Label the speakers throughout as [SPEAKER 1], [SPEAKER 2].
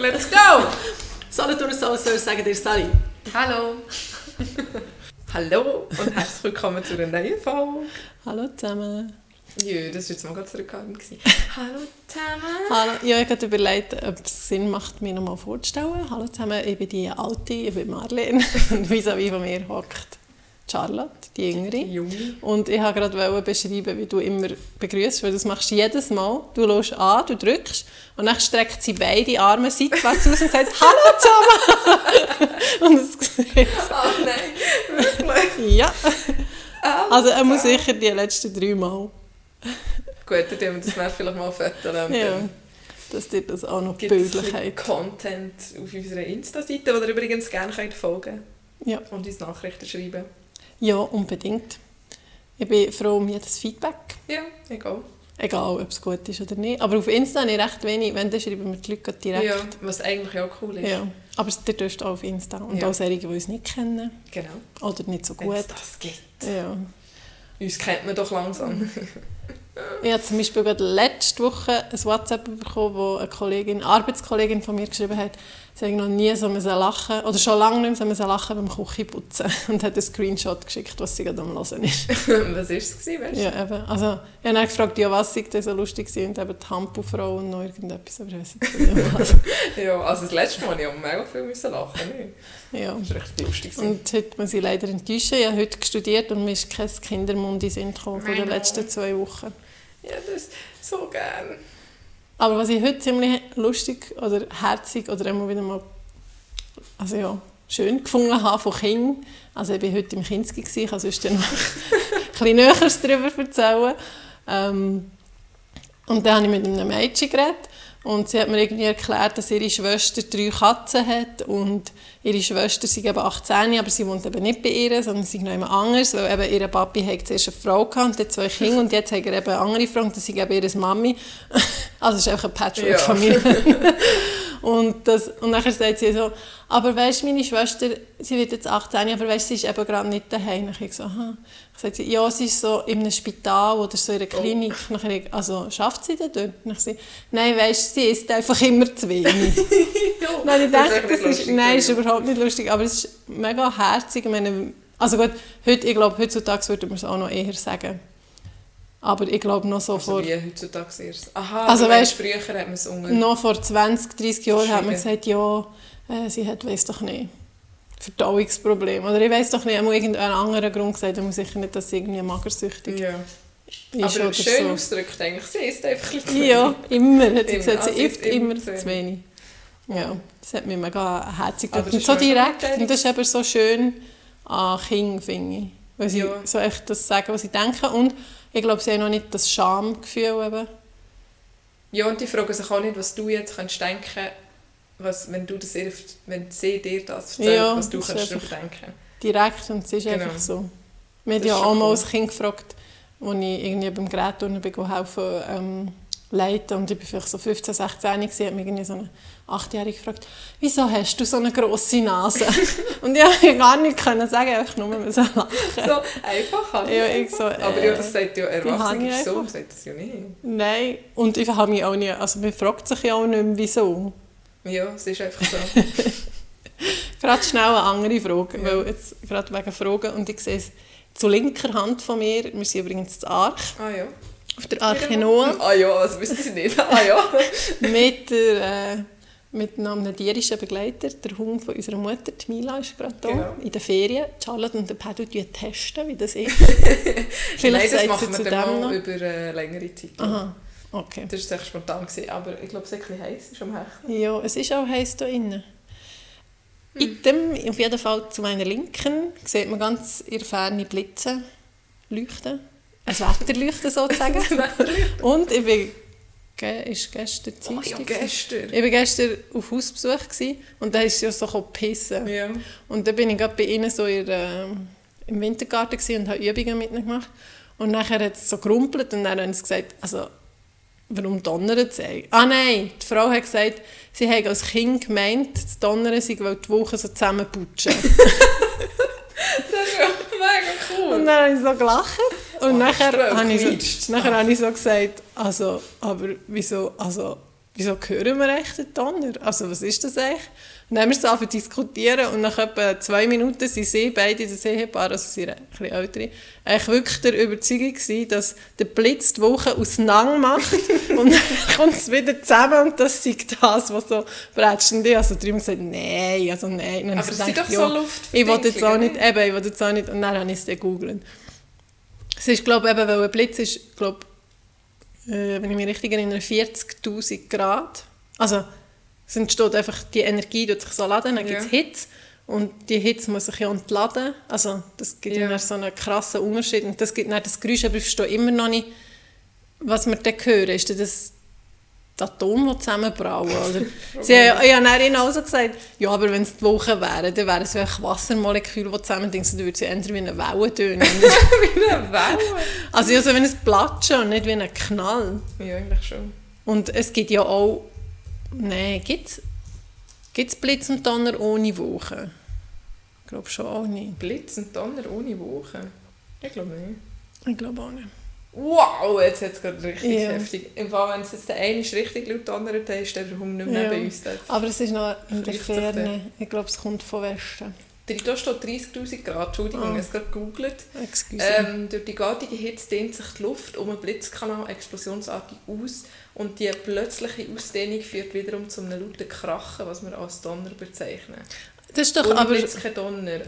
[SPEAKER 1] Let's go!
[SPEAKER 2] Solothurner Soul sagen dir Sally.
[SPEAKER 1] Hallo! Hallo und herzlich willkommen zu einer neuen Folge.
[SPEAKER 2] Hallo zusammen.
[SPEAKER 1] Jö, das war jetzt mal ganz zurückhaltend. Hallo zusammen.
[SPEAKER 2] Hallo. Ja, ich habe überlegt, ob es Sinn macht, mich nochmal vorzustellen. Hallo zusammen, ich bin die Alte, ich bin Marlene. Und vis-à-vis von mir hockt Charlotte, die Jüngere.
[SPEAKER 1] Die.
[SPEAKER 2] Und ich wollte gerade beschreiben, wie du immer begrüßt, weil du das machst jedes Mal. Du schaust an, du drückst und dann streckt sie beide Arme seitwärts aus und sagt «Hallo zusammen!» Und es sieht
[SPEAKER 1] Oh nein, wirklich?
[SPEAKER 2] Ja. Also er muss sicher die letzten drei Mal.
[SPEAKER 1] Gut, dann tun wir das dann vielleicht mal fotografieren.
[SPEAKER 2] Ja. Dass dir das auch noch
[SPEAKER 1] Gibt
[SPEAKER 2] bildlich hat.
[SPEAKER 1] Content auf unserer Insta-Seite, wo ihr übrigens gerne könnt folgen
[SPEAKER 2] Ja.
[SPEAKER 1] und uns Nachrichten schreiben.
[SPEAKER 2] Ja, unbedingt. Ich bin froh um jedes Feedback.
[SPEAKER 1] Ja, egal.
[SPEAKER 2] Egal, ob es gut ist oder nicht. Aber auf Insta habe ich recht wenig. Wenn, dann schreiben mir die Leute direkt.
[SPEAKER 1] Ja, was eigentlich auch cool ist.
[SPEAKER 2] Ja. Aber ihr dürft auch auf Insta. Und
[SPEAKER 1] Ja.
[SPEAKER 2] auch solche, die uns nicht kennen.
[SPEAKER 1] Genau.
[SPEAKER 2] Oder nicht so
[SPEAKER 1] Wenn
[SPEAKER 2] gut.
[SPEAKER 1] es das gibt.
[SPEAKER 2] Ja.
[SPEAKER 1] Uns kennt man doch langsam.
[SPEAKER 2] Ich habe zum Beispiel gerade letzte Woche ein WhatsApp bekommen, wo eine Kollegin, eine Arbeitskollegin von mir geschrieben hat, sie habe noch nie so müssen lachen oder schon lange nicht mehr so lachen beim Küchenputzen und hat einen Screenshot geschickt, was sie gerade am Hören ist.
[SPEAKER 1] was war es, gewesen, weißt du?
[SPEAKER 2] Ja, eben. Also, ich habe dann gefragt, ja, was sei denn so lustig war und eben die Hampelfrau und noch irgendetwas, aber ich jetzt nicht was.
[SPEAKER 1] Ja, also das letzte Mal ich auch mega viel müssen lachen. nicht?
[SPEAKER 2] ja.
[SPEAKER 1] Das war richtig lustig. gewesen.
[SPEAKER 2] Und heute muss ich leider enttäuschen. Ich habe heute studiert und mir ist kein Kindermund in den Sinn gekommen von den letzten zwei Wochen.
[SPEAKER 1] Ja, das so gern.
[SPEAKER 2] Aber was ich heute ziemlich lustig oder herzig oder immer wieder mal also ja, schön gefunden habe von Kindern, also ich war heute im Kinski, gewesen, ich kann sonst noch ein bisschen Näheres darüber erzählen. Ähm, und dann habe ich mit einem Mädchen geredet und sie hat mir irgendwie erklärt, dass ihre Schwester drei Katzen hat und ihre Schwester sei eben 18, aber sie wohnt eben nicht bei ihr, sondern sie ist noch jemand anderes, weil eben ihr Papi hat zuerst eine Frau gehabt und hat zwei Kinder und jetzt hat er eben eine andere Frau und das ist eben ihre Mami. Also es ist einfach eine Patchwork-Familie. Und, das, und dann sagt sie so, aber weißt du, meine Schwester, sie wird jetzt 18, aber weißt, sie ist eben gerade nicht daheim. Dann ich so, aha. Ich sagt sie, ja, sie ist so in einem Spital oder so in einer Klinik. Oh. Dann ich, also schafft sie denn dort? Dann ich sie, nein, weißt du, sie isst einfach immer zu wenig. nein, ich denke, das ist, nein, ist überhaupt nicht lustig, aber es ist mega herzig. Ich meine, also gut, heute, ich glaube, heutzutage würde man es auch noch eher sagen. Aber ich glaube noch so
[SPEAKER 1] Also
[SPEAKER 2] vor...
[SPEAKER 1] wie heutzutage erst. Aha,
[SPEAKER 2] Also
[SPEAKER 1] weißt, früher hat man es unter...
[SPEAKER 2] Noch vor 20, 30 Jahren hat man gesagt, ja, äh, sie hat, weiss doch nicht, Verdauungsprobleme. Oder ich weiss doch nicht, einmal irgendeinen anderen Grund gesagt, ich muss sicher nicht, dass sie irgendwie magersüchtig
[SPEAKER 1] Ja.
[SPEAKER 2] ist
[SPEAKER 1] Aber schön
[SPEAKER 2] so.
[SPEAKER 1] ausgedrückt eigentlich, sie ist einfach ein bisschen
[SPEAKER 2] Ja, immer, hat sie
[SPEAKER 1] Immer.
[SPEAKER 2] gesagt, sie
[SPEAKER 1] Also
[SPEAKER 2] isst immer
[SPEAKER 1] immer
[SPEAKER 2] zu wenig. Ja, das hat mich mega herzig gemacht. Und so direkt, und das ist eben so schön an Kindern, finde ich. Weil sie
[SPEAKER 1] Ja.
[SPEAKER 2] so echt das sagen, was sie denken. Und ich glaube, sie haben noch nicht das Schamgefühl eben.
[SPEAKER 1] Ja, und die fragen sich auch nicht, was du jetzt kannst denken was, wenn, du das wenn sie dir das erzählt,
[SPEAKER 2] Ja,
[SPEAKER 1] was du kannst darüber denken.
[SPEAKER 2] direkt und es ist
[SPEAKER 1] Genau.
[SPEAKER 2] einfach so. Mir hat
[SPEAKER 1] Das
[SPEAKER 2] ja auch mal
[SPEAKER 1] cool.
[SPEAKER 2] als Kind gefragt, als ich irgendwie beim bin, helfen ähm, leiten und ich war vielleicht so 15, 16 gewesen, hat mich irgendwie so eine Achtjährige gefragt, wieso hast du so eine grosse Nase? und ich konnte gar nichts können sagen, einfach nur müssen lachen.
[SPEAKER 1] So einfach halt.
[SPEAKER 2] Ja, ich so,
[SPEAKER 1] Aber
[SPEAKER 2] äh,
[SPEAKER 1] ja, das sagt ja
[SPEAKER 2] habe
[SPEAKER 1] Erwachsene
[SPEAKER 2] ich
[SPEAKER 1] so, sagt das ja nicht.
[SPEAKER 2] Nein, und ich habe mich auch nie, also man fragt sich ja auch nicht mehr, wieso.
[SPEAKER 1] Ja, es ist einfach so.
[SPEAKER 2] Gerade schnell eine andere Frage,
[SPEAKER 1] Ja.
[SPEAKER 2] weil jetzt gerade wegen Fragen und ich sehe es zu linker Hand von mir, wir sind übrigens zu Arch,
[SPEAKER 1] ah ja.
[SPEAKER 2] auf der Arche Noah.
[SPEAKER 1] Ah ja, also wissen Sie nicht. Ah ja.
[SPEAKER 2] mit, der, äh, mit einem tierischen Begleiter. Der Hund von unserer Mutter, die Mila, ist gerade da
[SPEAKER 1] Genau.
[SPEAKER 2] in den Ferien. Charlotte und der Pedro testen, wie das ist.
[SPEAKER 1] Nein,
[SPEAKER 2] Vielleicht
[SPEAKER 1] das
[SPEAKER 2] sagt
[SPEAKER 1] machen wir dann mal über äh, längere Zeit.
[SPEAKER 2] Aha, okay.
[SPEAKER 1] Das war echt spontan, gewesen, aber ich glaube, es ist ein bisschen heiß ist am Hechten.
[SPEAKER 2] Ja, es ist auch heiß hier innen.
[SPEAKER 1] Hm.
[SPEAKER 2] Item, auf jeden Fall zu meiner Linken, sieht man ganz in der Ferne Blitze leuchten. Ein Wetterleuchten sozusagen. und ich bin, ist gestern
[SPEAKER 1] Oh ja,
[SPEAKER 2] Dienstag?
[SPEAKER 1] gestern.
[SPEAKER 2] Ich war gestern auf Hausbesuch gewesen, und da ist es ja so pissen.
[SPEAKER 1] Ja.
[SPEAKER 2] Und dann bin ich gerade bei ihnen so in, ähm, im Wintergarten und habe Übungen mit ihnen gemacht. Und nachher hat es so gerumpelt und dann haben sie gesagt, also, warum donnert es eigentlich? Ah nein, die Frau hat gesagt, sie hat als Kind gemeint, das Donnern sei, weil die Wochen so zusammenputschen.
[SPEAKER 1] Das ist ja mega cool.
[SPEAKER 2] und dann habe ich so gelacht. Und
[SPEAKER 1] Oh,
[SPEAKER 2] nachher habe ich, so, nachher habe ich so gesagt, also, aber wieso, also, wieso hören wir echt den Donner? Also was ist das eigentlich? Und dann haben wir es angefangen zu diskutieren und nach etwa zwei Minuten sind sie beide, das Ehepaar, also sie sind ein bisschen ältere, eigentlich wirklich der Überzeugung gewesen, dass der Blitz die Woche auseinander macht und dann kommt es wieder zusammen und das sei das, was so brätscht. Und ich habe so drüben gesagt, nein, also nein. Und dann
[SPEAKER 1] Aber es sind doch so Luft.
[SPEAKER 2] ich wollte jetzt auch nicht, eben, ich wollte jetzt auch nicht, und dann habe ich es gegoogelt. Es ist, glaube ich, eben, weil ein Blitz ist, glaube äh, wenn ich mich richtig erinnere, 40'000 Grad. Also, es entsteht einfach, die Energie tut sich so laden, dann gibt es
[SPEAKER 1] Ja.
[SPEAKER 2] Hitze und die Hitze muss sich ja entladen. Also, das gibt ja. So einen krassen Unterschied und das gibt dann das Geräusch, aber ich verstehe immer noch nicht, was wir dann hören. Ist das die Atome, zusammenbrauen? Oder? Sie haben, dann ihnen auch so gesagt, ja, aber wenn es die Woche wären, dann wären es wirklich Wassermoleküle, die zusammendingen, dann würde es eher wie eine Welle tönen.
[SPEAKER 1] Wie eine Welle.
[SPEAKER 2] also ja, so wie ein Platschen und nicht wie ein Knall.
[SPEAKER 1] Ja, eigentlich schon.
[SPEAKER 2] Und es gibt ja auch, nein, gibt es Blitz und Donner ohne Woche? Ich glaube schon auch nicht.
[SPEAKER 1] Blitz und Donner ohne Woche. Ich glaube nicht.
[SPEAKER 2] Ich glaube auch nicht.
[SPEAKER 1] Wow, jetzt hat es gerade richtig
[SPEAKER 2] Ja.
[SPEAKER 1] heftig. Im Fall, wenn es jetzt der eine ist richtig laut donnert, dann ist der Hund nicht mehr
[SPEAKER 2] Ja.
[SPEAKER 1] bei uns.
[SPEAKER 2] Aber es ist noch in der Ferne. Ich glaube, es kommt von Westen.
[SPEAKER 1] Da steht 30'000 Grad, Entschuldigung,
[SPEAKER 2] Ah.
[SPEAKER 1] ich habe es gerade gegoogelt. Ähm, durch die gartige Hitze dehnt sich die Luft um einen Blitzkanal explosionsartig aus und die plötzliche Ausdehnung führt wiederum zu einem lauten Krachen, was wir als Donner bezeichnen.
[SPEAKER 2] das ist doch
[SPEAKER 1] Ohne
[SPEAKER 2] aber...
[SPEAKER 1] Blitz kein Donner.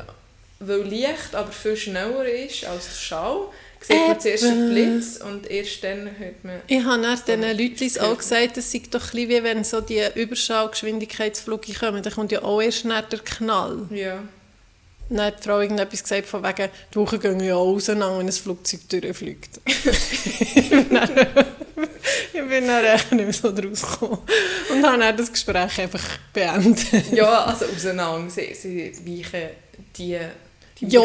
[SPEAKER 1] Weil Licht aber viel schneller ist als der Schall, sieht man zuerst den Blitz und erst dann hört man...
[SPEAKER 2] Ich habe dann
[SPEAKER 1] Donner.
[SPEAKER 2] Leuten auch gesagt, es sei doch ein wie wenn so die Überschallgeschwindigkeitsflüge kommen, dann kommt ja auch erst nach der Knall.
[SPEAKER 1] Ja.
[SPEAKER 2] Dann hat die Frau irgendetwas gesagt von wegen, die Wochen gehen ja auch auseinander, wenn ein Flugzeug durchfliegt. ich bin dann, ich bin dann echt nicht mehr so draus gekommen. Und habe dann das Gespräch einfach beendet.
[SPEAKER 1] ja, also auseinander. Sie, sie weichen die... die
[SPEAKER 2] Ja,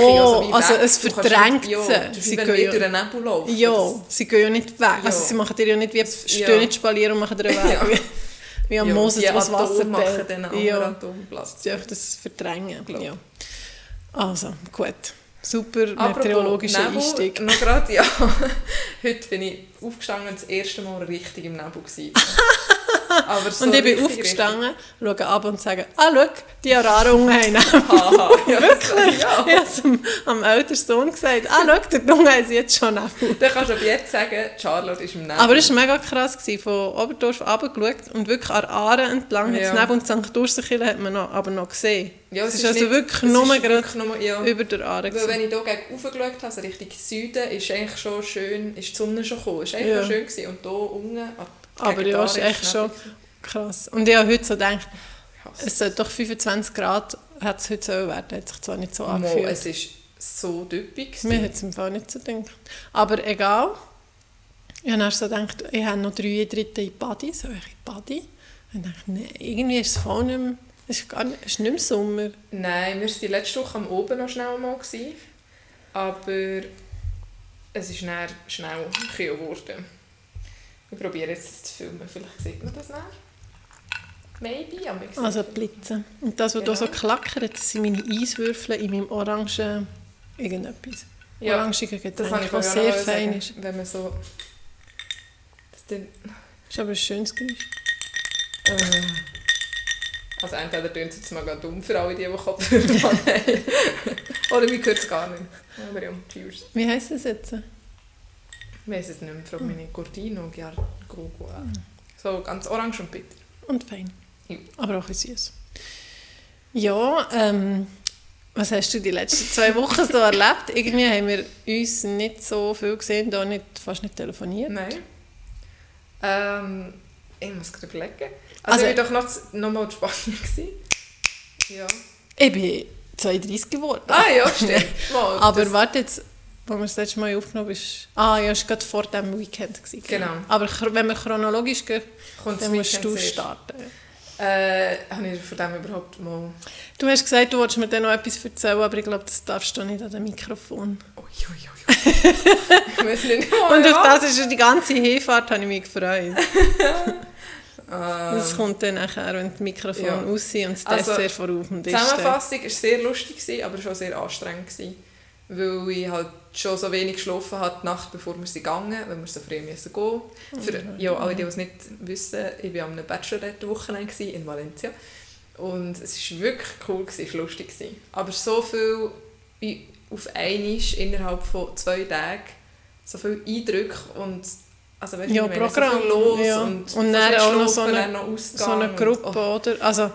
[SPEAKER 2] also
[SPEAKER 1] weg.
[SPEAKER 2] es verdrängt
[SPEAKER 1] nicht- ja,
[SPEAKER 2] sie. Sie gehen ja-
[SPEAKER 1] durch einen Nebel laufen.
[SPEAKER 2] Ja, sie gehen ja nicht weg. Also
[SPEAKER 1] Ja.
[SPEAKER 2] sie machen dir ja nicht wie
[SPEAKER 1] ja.
[SPEAKER 2] stehen nicht spalieren und machen dir einen Weg.
[SPEAKER 1] Ja.
[SPEAKER 2] Wie, am
[SPEAKER 1] ja,
[SPEAKER 2] Moses,
[SPEAKER 1] die
[SPEAKER 2] was Wasser
[SPEAKER 1] machen dann einen
[SPEAKER 2] Ja.
[SPEAKER 1] anderen Atomplatz.
[SPEAKER 2] Sie das verdrängen. Ja. Also, gut. Super meteorologischer Einstieg.
[SPEAKER 1] Noch gerade, ja. Heute bin ich aufgestanden und das erste Mal richtig im Nebel. Gewesen. Aber so
[SPEAKER 2] und ich bin aufgestanden, schaue ab und sage, ah, schau, die Ararungen haben.
[SPEAKER 1] Haha. Ja,
[SPEAKER 2] Wirklich?
[SPEAKER 1] Ja.
[SPEAKER 2] Ich habe es am, am älteren Sohn gesagt, ah, schau, der Junge haben sie jetzt schon Nebel.
[SPEAKER 1] Dann kannst du ab jetzt sagen, Charlotte ist im Nebel.
[SPEAKER 2] Aber es war mega krass, gewesen, von Oberdorf runtergeschaut und wirklich an der Aare entlang,
[SPEAKER 1] Ja.
[SPEAKER 2] ja. Nebel und St. Ursenkirche hat man noch, aber noch gesehen.
[SPEAKER 1] ja,
[SPEAKER 2] es ist also
[SPEAKER 1] nicht-
[SPEAKER 2] wirklich
[SPEAKER 1] es
[SPEAKER 2] nur
[SPEAKER 1] wirklich nur, ja.
[SPEAKER 2] über der Aare.
[SPEAKER 1] Weil wenn ich hier gegen rauf geschaut habe, also Richtung Süden, ist eigentlich schon schön, ist die Sonne schon gekommen. Ist eigentlich
[SPEAKER 2] Ja.
[SPEAKER 1] schön gewesen. Und hier unten,
[SPEAKER 2] Aber ja, ist echt
[SPEAKER 1] Nebel
[SPEAKER 2] schon krass. Und ich habe heute so gedacht, es sollte doch 25 Grad, hat es heute so werden, hat sich zwar nicht so
[SPEAKER 1] Mo,
[SPEAKER 2] angefühlt.
[SPEAKER 1] es ist so gewesen.
[SPEAKER 2] Mir hat es im Fall nicht so gedacht. Aber egal. Ich habe erst so gedacht, ich habe noch drei Drittel in Body, so ich in Body. Und ich dachte, nein, irgendwie ist es voll nicht mehr, es ist, gar nicht, es ist nicht mehr Sommer.
[SPEAKER 1] Nein, wir waren die letzte Woche am Oben noch schnell mal. Gewesen, aber es ist dann schnell kühl geworden. Ich probiere jetzt das zu filmen, vielleicht sieht man das nachher. Maybe, aber ich
[SPEAKER 2] Also Blitze. Und das, was da so
[SPEAKER 1] Genau.
[SPEAKER 2] klackert, das sind meine Eiswürfel in meinem orangen irgendetwas.
[SPEAKER 1] ja,
[SPEAKER 2] Orangigen Getränk, das
[SPEAKER 1] vorher
[SPEAKER 2] sehr fein ist.
[SPEAKER 1] Wenn man so... Das dann,
[SPEAKER 2] Ist aber ein schönes Geräusch.
[SPEAKER 1] äh, also entweder tönt es jetzt mal gerade dumm für alle, die, die Kopfhörer haben. Oder wir hören es gar nicht. Aber ja, cheers.
[SPEAKER 2] Wie heisst das jetzt?
[SPEAKER 1] Ich weiss es nicht mehr, frage meine Gordino, Giargo. So ganz orange und bitter.
[SPEAKER 2] Und fein.
[SPEAKER 1] Ja.
[SPEAKER 2] Aber auch ein süß. Ja, ähm, was hast du die letzten zwei Wochen so erlebt? Irgendwie haben wir uns nicht so viel gesehen, da nicht, fast nicht telefoniert.
[SPEAKER 1] Nein. Ähm, ich muss gerade überlegen.
[SPEAKER 2] Also-
[SPEAKER 1] Also, ich war doch noch, noch mal in Spanien. Gewesen. Ja.
[SPEAKER 2] Ich bin 32 geworden.
[SPEAKER 1] Ah ja, stimmt. Mal,
[SPEAKER 2] Aber warte jetzt, wo wir das letzte Mal aufgenommen ist... Ah ja, es war gerade vor diesem Weekend. Gewesen,
[SPEAKER 1] Genau.
[SPEAKER 2] Aber wenn wir chronologisch gehen,
[SPEAKER 1] kommt
[SPEAKER 2] dann
[SPEAKER 1] das
[SPEAKER 2] musst
[SPEAKER 1] Weekend
[SPEAKER 2] du
[SPEAKER 1] zuerst.
[SPEAKER 2] starten.
[SPEAKER 1] Äh, habe ich von dem überhaupt mal...
[SPEAKER 2] Du hast gesagt, du wolltest mir dann noch etwas erzählen, aber ich glaube, das darfst du nicht an dem Mikrofon.
[SPEAKER 1] Ui, ui, ui. ich weiß nicht. Oh,
[SPEAKER 2] Und auf das ist die ganze Hinfahrt, habe ich mich gefreut.
[SPEAKER 1] Ähm,
[SPEAKER 2] Das kommt dann nachher, wenn die Mikrofon
[SPEAKER 1] Ja.
[SPEAKER 2] aus und das
[SPEAKER 1] Also,
[SPEAKER 2] Dessert vorauf dem
[SPEAKER 1] Die
[SPEAKER 2] Tisch steht.
[SPEAKER 1] Zusammenfassung war sehr lustig, gewesen, aber schon sehr anstrengend. Gewesen. weil ich halt schon so wenig geschlafen habe, die Nacht bevor wir sind gegangen, weil wir so früh müssen gehen. Für, ja, alle, die es nicht wissen, ich war einem Bachelorette-Wochenende in Valencia. Und es war wirklich cool, es war lustig. Aber so viel auf einmal innerhalb von zwei Tagen, so viele Eindrücke und also weißt,
[SPEAKER 2] Ja,
[SPEAKER 1] meine,
[SPEAKER 2] Programm,
[SPEAKER 1] so los
[SPEAKER 2] ja.
[SPEAKER 1] und,
[SPEAKER 2] Und dann auch noch so eine-
[SPEAKER 1] noch
[SPEAKER 2] so eine
[SPEAKER 1] Ausgang und-
[SPEAKER 2] Gruppe,
[SPEAKER 1] oh,
[SPEAKER 2] oder? Also,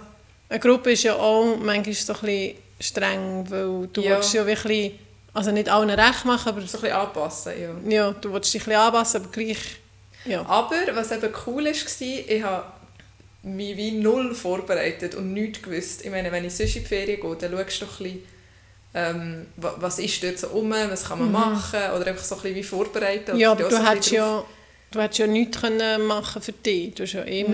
[SPEAKER 2] eine Gruppe ist ja auch manchmal so ein bisschen streng, weil du
[SPEAKER 1] Ja.
[SPEAKER 2] ja wirklich, also nicht allen recht machen, aber
[SPEAKER 1] so ein bisschen anpassen, ja.
[SPEAKER 2] ja, du willst dich ein bisschen anpassen, aber gleich, ja.
[SPEAKER 1] Aber was eben cool war, ich habe mich wie null vorbereitet und nichts gewusst. Ich meine, wenn ich sonst in die Ferien gehe, dann schaust du doch ein bisschen, ähm, wa- was ist dort so rum, was kann man
[SPEAKER 2] Mhm.
[SPEAKER 1] machen oder einfach so ein bisschen wie vorbereiten.
[SPEAKER 2] Ja, aber du hättest ja, du hättest ja nichts können machen für dich. Du hast ja eh
[SPEAKER 1] Nein,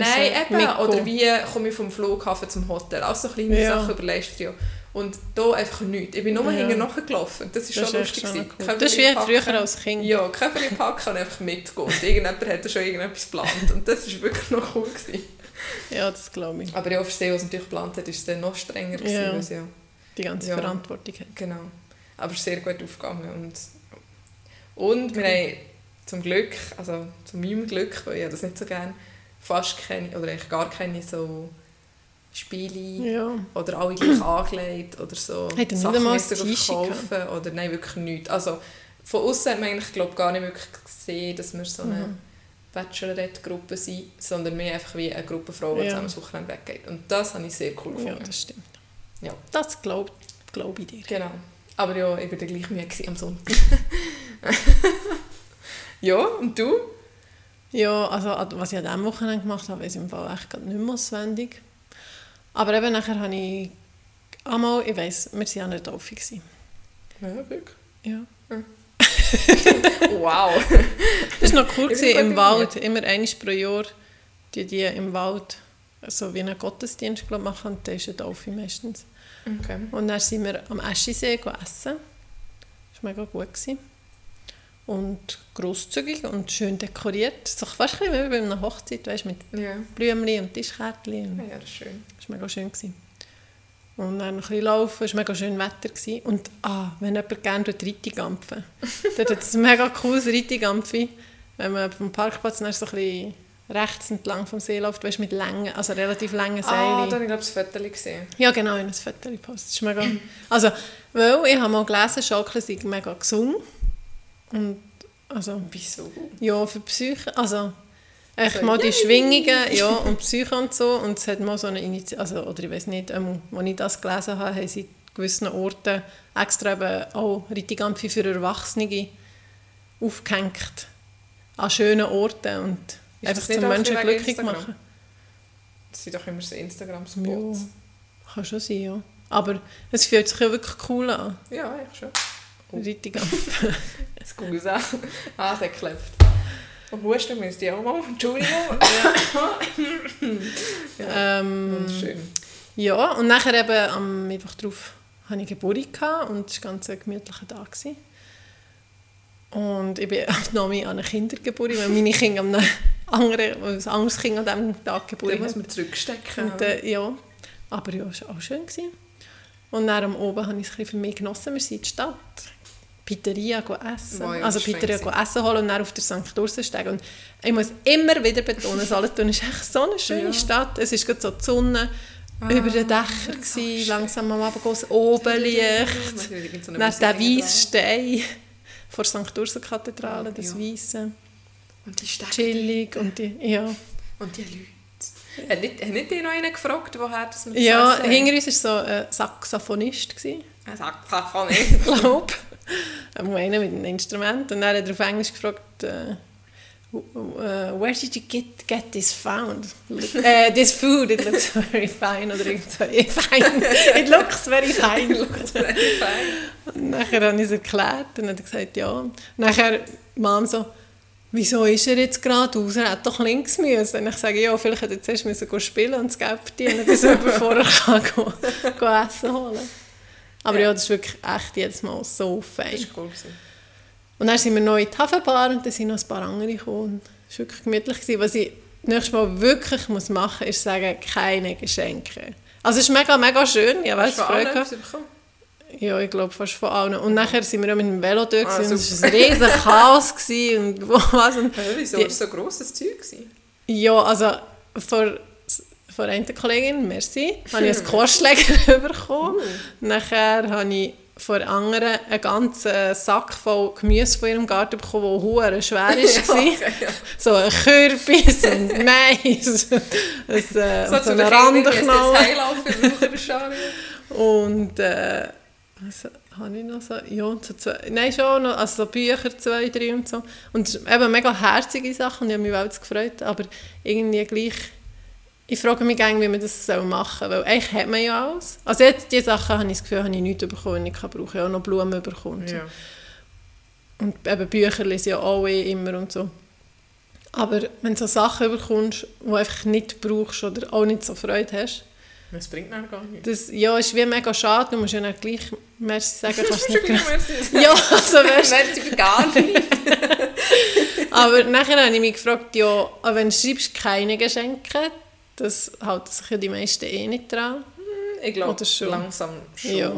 [SPEAKER 1] eben.
[SPEAKER 2] mitgehen.
[SPEAKER 1] Oder wie komme ich vom Flughafen zum Hotel. Also so kleine
[SPEAKER 2] Ja.
[SPEAKER 1] Sachen überlegst du ja. Und da einfach nichts. Ich bin nur
[SPEAKER 2] Ja.
[SPEAKER 1] hinterher nachgelaufen. Das ist
[SPEAKER 2] Das
[SPEAKER 1] schon
[SPEAKER 2] ist
[SPEAKER 1] lustig.
[SPEAKER 2] schon cool. Das ist wie früher als Kind.
[SPEAKER 1] Ja, Verlieb packen und einfach mitgehen. Und irgendjemand hat schon irgendetwas geplant. Und das war wirklich noch cool. Gewesen.
[SPEAKER 2] Ja, das glaube ich.
[SPEAKER 1] Aber ja, für sie, was natürlich geplant hat, ist es dann noch strenger. Gewesen,
[SPEAKER 2] Ja.
[SPEAKER 1] sie ja,
[SPEAKER 2] Die ganze
[SPEAKER 1] Ja.
[SPEAKER 2] Verantwortung hat.
[SPEAKER 1] genau. Aber es ist sehr gut aufgegangen. Und, und wir haben zum Glück, also zu meinem Glück, weil ich das nicht so gerne, fast keine, oder eigentlich gar keine so Spiele
[SPEAKER 2] Ja.
[SPEAKER 1] oder alle gleich angelegt oder so
[SPEAKER 2] Hat nicht
[SPEAKER 1] Sachen müssen kaufen oder nein, wirklich nichts. Also von außen hat man eigentlich glaub, gar nicht wirklich gesehen, dass wir so eine
[SPEAKER 2] Mhm.
[SPEAKER 1] Bachelorette-Gruppe sind, sondern mehr einfach wie eine Gruppe Frauen, die
[SPEAKER 2] Ja.
[SPEAKER 1] zusammen Wochenende weggeht. Und das habe ich sehr cool
[SPEAKER 2] ja,
[SPEAKER 1] gefunden.
[SPEAKER 2] das stimmt.
[SPEAKER 1] Ja.
[SPEAKER 2] Das glaube glaub ich dir.
[SPEAKER 1] Genau. Aber ja, ich war gleich müde am Sonntag. ja, und du?
[SPEAKER 2] Ja, also was ich an diesem Wochenende gemacht habe, ich im Fall echt gerade nicht mehr auswendig. Aber eben nachher habe ich einmal, ich weiss, wir waren der Taufe. gewesen.
[SPEAKER 1] Ja, wirklich.
[SPEAKER 2] Ja.
[SPEAKER 1] Wow.
[SPEAKER 2] Das war noch cool gewesen, im. Wald. Immer einmal pro Jahr die, die im Wald so wie einen Gottesdienst glaub, machen und dann ist eine Taufe meistens.
[SPEAKER 1] Okay.
[SPEAKER 2] Und dann sind wir am Eschisee essen. Das war mega gut. Gewesen. Und grosszügig und schön dekoriert. So fast ein bisschen wie bei einer Hochzeit, weißt, mit
[SPEAKER 1] Ja.
[SPEAKER 2] Blümchen und Tischkärtchen.
[SPEAKER 1] ja, das ist schön.
[SPEAKER 2] Das war mega schön. Gewesen. Und dann noch ein bisschen laufen, es war mega schön Wetter. Gewesen. Und ah, wenn jemand gerne Reitigampfen dort hat es ein mega cooles Reitigampfi. Wenn man vom Parkplatz so ein bisschen rechts entlang vom See läuft, weißt, mit langen, also relativ langen
[SPEAKER 1] Ah,
[SPEAKER 2] Seilen.
[SPEAKER 1] da habe ich glaube ich das Foto gesehen.
[SPEAKER 2] Ja, genau, in Foto gepostet. Das ist mega... Also, weil ich habe mal gelesen, Schaukeln sind mega gesund. Und, also,
[SPEAKER 1] Wieso?
[SPEAKER 2] ja, für Psyche, also... Echt mal die! Schwingungen, ja, und Psyche und so. Und es hat mal so eine Initiative, also, oder ich weiß nicht, ähm, als ich das gelesen habe, haben sie an gewissen Orten extra eben auch Reitigampfi für Erwachsene aufgehängt. An schönen Orten und
[SPEAKER 1] Ist
[SPEAKER 2] einfach zum Menschen glücklich
[SPEAKER 1] Instagram?
[SPEAKER 2] machen.
[SPEAKER 1] Das sind doch immer so
[SPEAKER 2] Ja,
[SPEAKER 1] Instagram-Spots.
[SPEAKER 2] kann schon sein, ja. Aber es fühlt sich ja wirklich cool an.
[SPEAKER 1] Ja, eigentlich schon. Gut auch. Ah, es hat geklappt. Und Husten müsste ich auch mal. Entschuldigung. ja,
[SPEAKER 2] ähm,
[SPEAKER 1] wunderschön.
[SPEAKER 2] Ja, und nachher eben am Mittwoch drauf hatte ich Geburtstag gehabt und es war ganz ein gemütlicher Tag. Gewesen. Und ich bin noch an einer Kindergeburt, weil meine Kinder an einem anderen, ein anderes Kind an diesem Tag
[SPEAKER 1] Da
[SPEAKER 2] Geburt
[SPEAKER 1] muss
[SPEAKER 2] haben.
[SPEAKER 1] man zurückstecken.
[SPEAKER 2] Und, äh, ja, aber ja, es war auch schön. Gewesen. Und dann am Oben habe ich es für mich genossen. Wir sind in der Stadt. Pizzeria essen.
[SPEAKER 1] Wow,
[SPEAKER 2] also
[SPEAKER 1] ist
[SPEAKER 2] Pizzeria essen holen und dann auf der St. Durstensteg. Und ich muss immer wieder betonen, Solothurn ist echt so eine schöne
[SPEAKER 1] Ja.
[SPEAKER 2] Stadt. Es war gerade so die Sonne
[SPEAKER 1] Ah,
[SPEAKER 2] über den Dächern,
[SPEAKER 1] so
[SPEAKER 2] gewesen, langsam am Abend das Obenlicht.
[SPEAKER 1] Dann
[SPEAKER 2] Dann der weiße Stein vor der St. Ursa-Kathedrale, das
[SPEAKER 1] Ja.
[SPEAKER 2] Weiße.
[SPEAKER 1] Und die Stege.
[SPEAKER 2] Chillig und die, ja.
[SPEAKER 1] Und die Leute. Hat nicht, hat nicht noch einen gefragt, woher das mit
[SPEAKER 2] Ja, hinter uns war so ein Saxophonist. Gewesen.
[SPEAKER 1] Er sagt davon nicht.
[SPEAKER 2] Glaube Einer mit einem Instrument. Und dann hat er auf Englisch gefragt, äh, where did you get, get this found? äh, this food, it looks very fine. Oder irgend so, "Eh, fine. It looks very fine. Und nachher habe ich es erklärt und hat er gesagt, ja. Und nachher Mom so, wieso ist er jetzt gerade raus? Er hätte doch links müssen. Und ich sage, ja, vielleicht hätte er zuerst müssen spielen und das Geld verdienen, bis er vorher kann gehen, gehen essen holen. Aber ja.
[SPEAKER 1] Ja.
[SPEAKER 2] das ist wirklich echt jedes Mal so fein.
[SPEAKER 1] Das war cool. gewesen.
[SPEAKER 2] Und dann sind wir noch in die Hafenbar und dann sind noch ein paar andere gekommen. Es war wirklich gemütlich. Gewesen. Was ich nächstes Mal wirklich muss machen muss, ist sagen, keine Geschenke. Also es ist mega, mega schön. Ich weiß,
[SPEAKER 1] Hast?
[SPEAKER 2] Ja, ich glaube fast von allen. Und nachher sind wir auch mit dem Velo dort
[SPEAKER 1] Ah,
[SPEAKER 2] und es war ein riesen Chaos. gewesen Und was. Und
[SPEAKER 1] Ja, wieso? War so grosses Zeug? Gewesen?
[SPEAKER 2] ja, also vor, vor einer Kollegin, merci, habe ich einen Korsschläger bekommen. Nachher habe ich von der anderen einen ganzen Sack voll Gemüse von ihrem Garten bekommen, der hure schwer war.
[SPEAKER 1] okay, ja.
[SPEAKER 2] So ein Kürbis und Mais, ein, äh,
[SPEAKER 1] So
[SPEAKER 2] und so
[SPEAKER 1] zu
[SPEAKER 2] eine
[SPEAKER 1] wahrscheinlich.
[SPEAKER 2] Und äh, was habe ich noch so? Ja, und so zwei, nein, schon noch, also so Bücher, zwei, drei und so. Und eben mega herzige Sachen und ich habe mich auch gefreut, aber irgendwie gleich, ich frage mich gerne, wie man das machen soll, weil eigentlich hat man ja alles. Also jetzt, diese Sachen habe ich das Gefühl, habe ich nichts bekommen, ich kann brauchen. Ich auch noch Blumen bekommen.
[SPEAKER 1] Ja.
[SPEAKER 2] Und eben Bücher lese ich ja auch eh immer und so. Aber wenn du so Sachen bekommst, die du einfach nicht brauchst oder auch nicht so Freude hast,
[SPEAKER 1] Das bringt mir gar nichts.
[SPEAKER 2] das ja, ist wie mega schade. Du musst ja nicht gleich Merci sagen, kannst du nicht. Ja, also weißt,
[SPEAKER 1] Merci für gar nicht.
[SPEAKER 2] aber nachher habe ich mich gefragt, ja, wenn du schreibst keine Geschenke, das halten sich ja die meisten eh nicht dran.
[SPEAKER 1] Ich glaube, langsam schon.
[SPEAKER 2] Ja.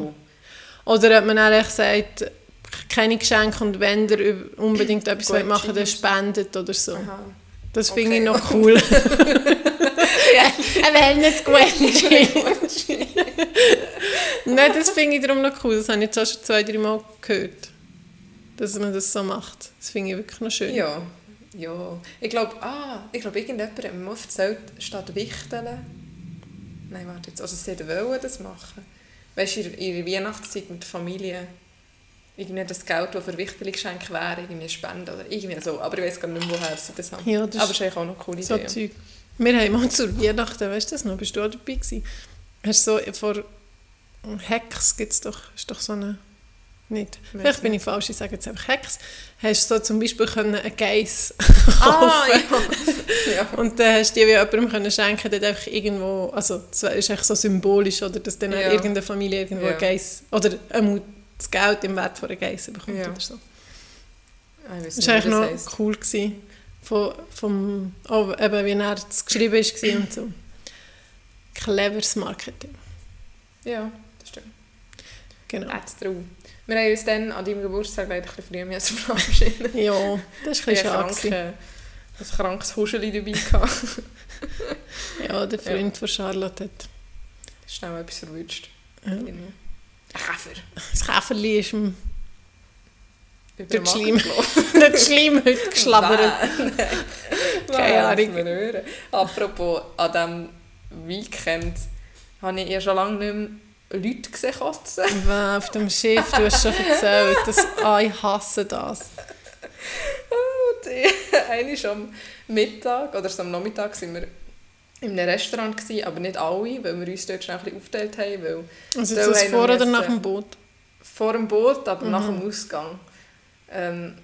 [SPEAKER 2] Oder hat man dann echt gesagt, keine Geschenke und wenn ihr unbedingt etwas
[SPEAKER 1] Gut,
[SPEAKER 2] machen wollt, dann spendet oder so.
[SPEAKER 1] Aha.
[SPEAKER 2] Das
[SPEAKER 1] Okay.
[SPEAKER 2] finde ich noch cool. ja, ein Wellness Nein, das finde ich darum noch cool. Das habe ich jetzt auch schon zwei, drei Mal gehört. Dass man das so macht. Das finde ich wirklich noch schön.
[SPEAKER 1] Ja, ja. Ich glaube, ah, ich glaube, irgendjemand hat mir mal erzählt, statt Wichteln. Nein, warte jetzt. Also, sie wollen das machen. Weißt du, in ihrer Weihnachtszeit mit der Familie irgendwie das Geld, das für Wichteln geschenkt wäre, irgendwie spenden oder irgendwie so. Aber ich weiß gar nicht mehr, woher sie das haben.
[SPEAKER 2] Ja, das
[SPEAKER 1] Aber es ist eigentlich auch noch eine coole
[SPEAKER 2] so
[SPEAKER 1] Idee.
[SPEAKER 2] Zeug. Wir haben mal zur Weihnachten, weißt du das noch? Bist du auch dabei gewesen? Hast du so vor Hex gibt es doch, ist doch so eine... Nicht. Vielleicht bin ich falsch, ich sage jetzt einfach Hex. Hast du so zum Beispiel können einen Geiss
[SPEAKER 1] Ah,
[SPEAKER 2] kaufen
[SPEAKER 1] ja. ja.
[SPEAKER 2] Und dann hast du die wie jemandem können schenken, der einfach irgendwo, also das ist echt so symbolisch, oder dass dann
[SPEAKER 1] Ja.
[SPEAKER 2] irgendeine Familie irgendwo
[SPEAKER 1] Ja.
[SPEAKER 2] ein Geiss, oder einmal das Geld im Wert von einer Geiss bekommt
[SPEAKER 1] Ja.
[SPEAKER 2] oder so.
[SPEAKER 1] Ah,
[SPEAKER 2] Das war eigentlich noch
[SPEAKER 1] heisst.
[SPEAKER 2] cool. Gewesen, von, vom, oh, eben, wie er es geschrieben war und so. Cleveres Marketing.
[SPEAKER 1] Ja, das stimmt.
[SPEAKER 2] Genau.
[SPEAKER 1] That's true. Wir haben uns dann an deinem Geburtstag leider ein bisschen früher müssen verabschieden.
[SPEAKER 2] Ja, das war ein
[SPEAKER 1] Ich
[SPEAKER 2] bisschen
[SPEAKER 1] hatte
[SPEAKER 2] schade. gewesen.
[SPEAKER 1] kranke- ein krankes Huscheli dabei.
[SPEAKER 2] Ja, der Freund von Charlotte hat
[SPEAKER 1] Schnell etwas verwünscht.
[SPEAKER 2] Ja.
[SPEAKER 1] Ein Käfer.
[SPEAKER 2] das Käferli ist ihm Der Schleim. der Schleim heute geschlabbert. Keine Ahnung.
[SPEAKER 1] Apropos, an diesem Weekend habe ich ja schon lange nicht mehr Leute gesehen kotzen.
[SPEAKER 2] Wow, Auf dem Schiff, du hast schon erzählt. Das, ah, ich hasse das.
[SPEAKER 1] Und einmal am Mittag oder so am Nachmittag sind wir in einem Restaurant gewesen, aber nicht alle, weil wir uns dort schnell ein bisschen aufgeteilt haben, weil
[SPEAKER 2] Also
[SPEAKER 1] Da
[SPEAKER 2] das vor oder nach dem Boot?
[SPEAKER 1] vor dem Boot, aber
[SPEAKER 2] Mhm.
[SPEAKER 1] nach dem Ausgang. Ähm,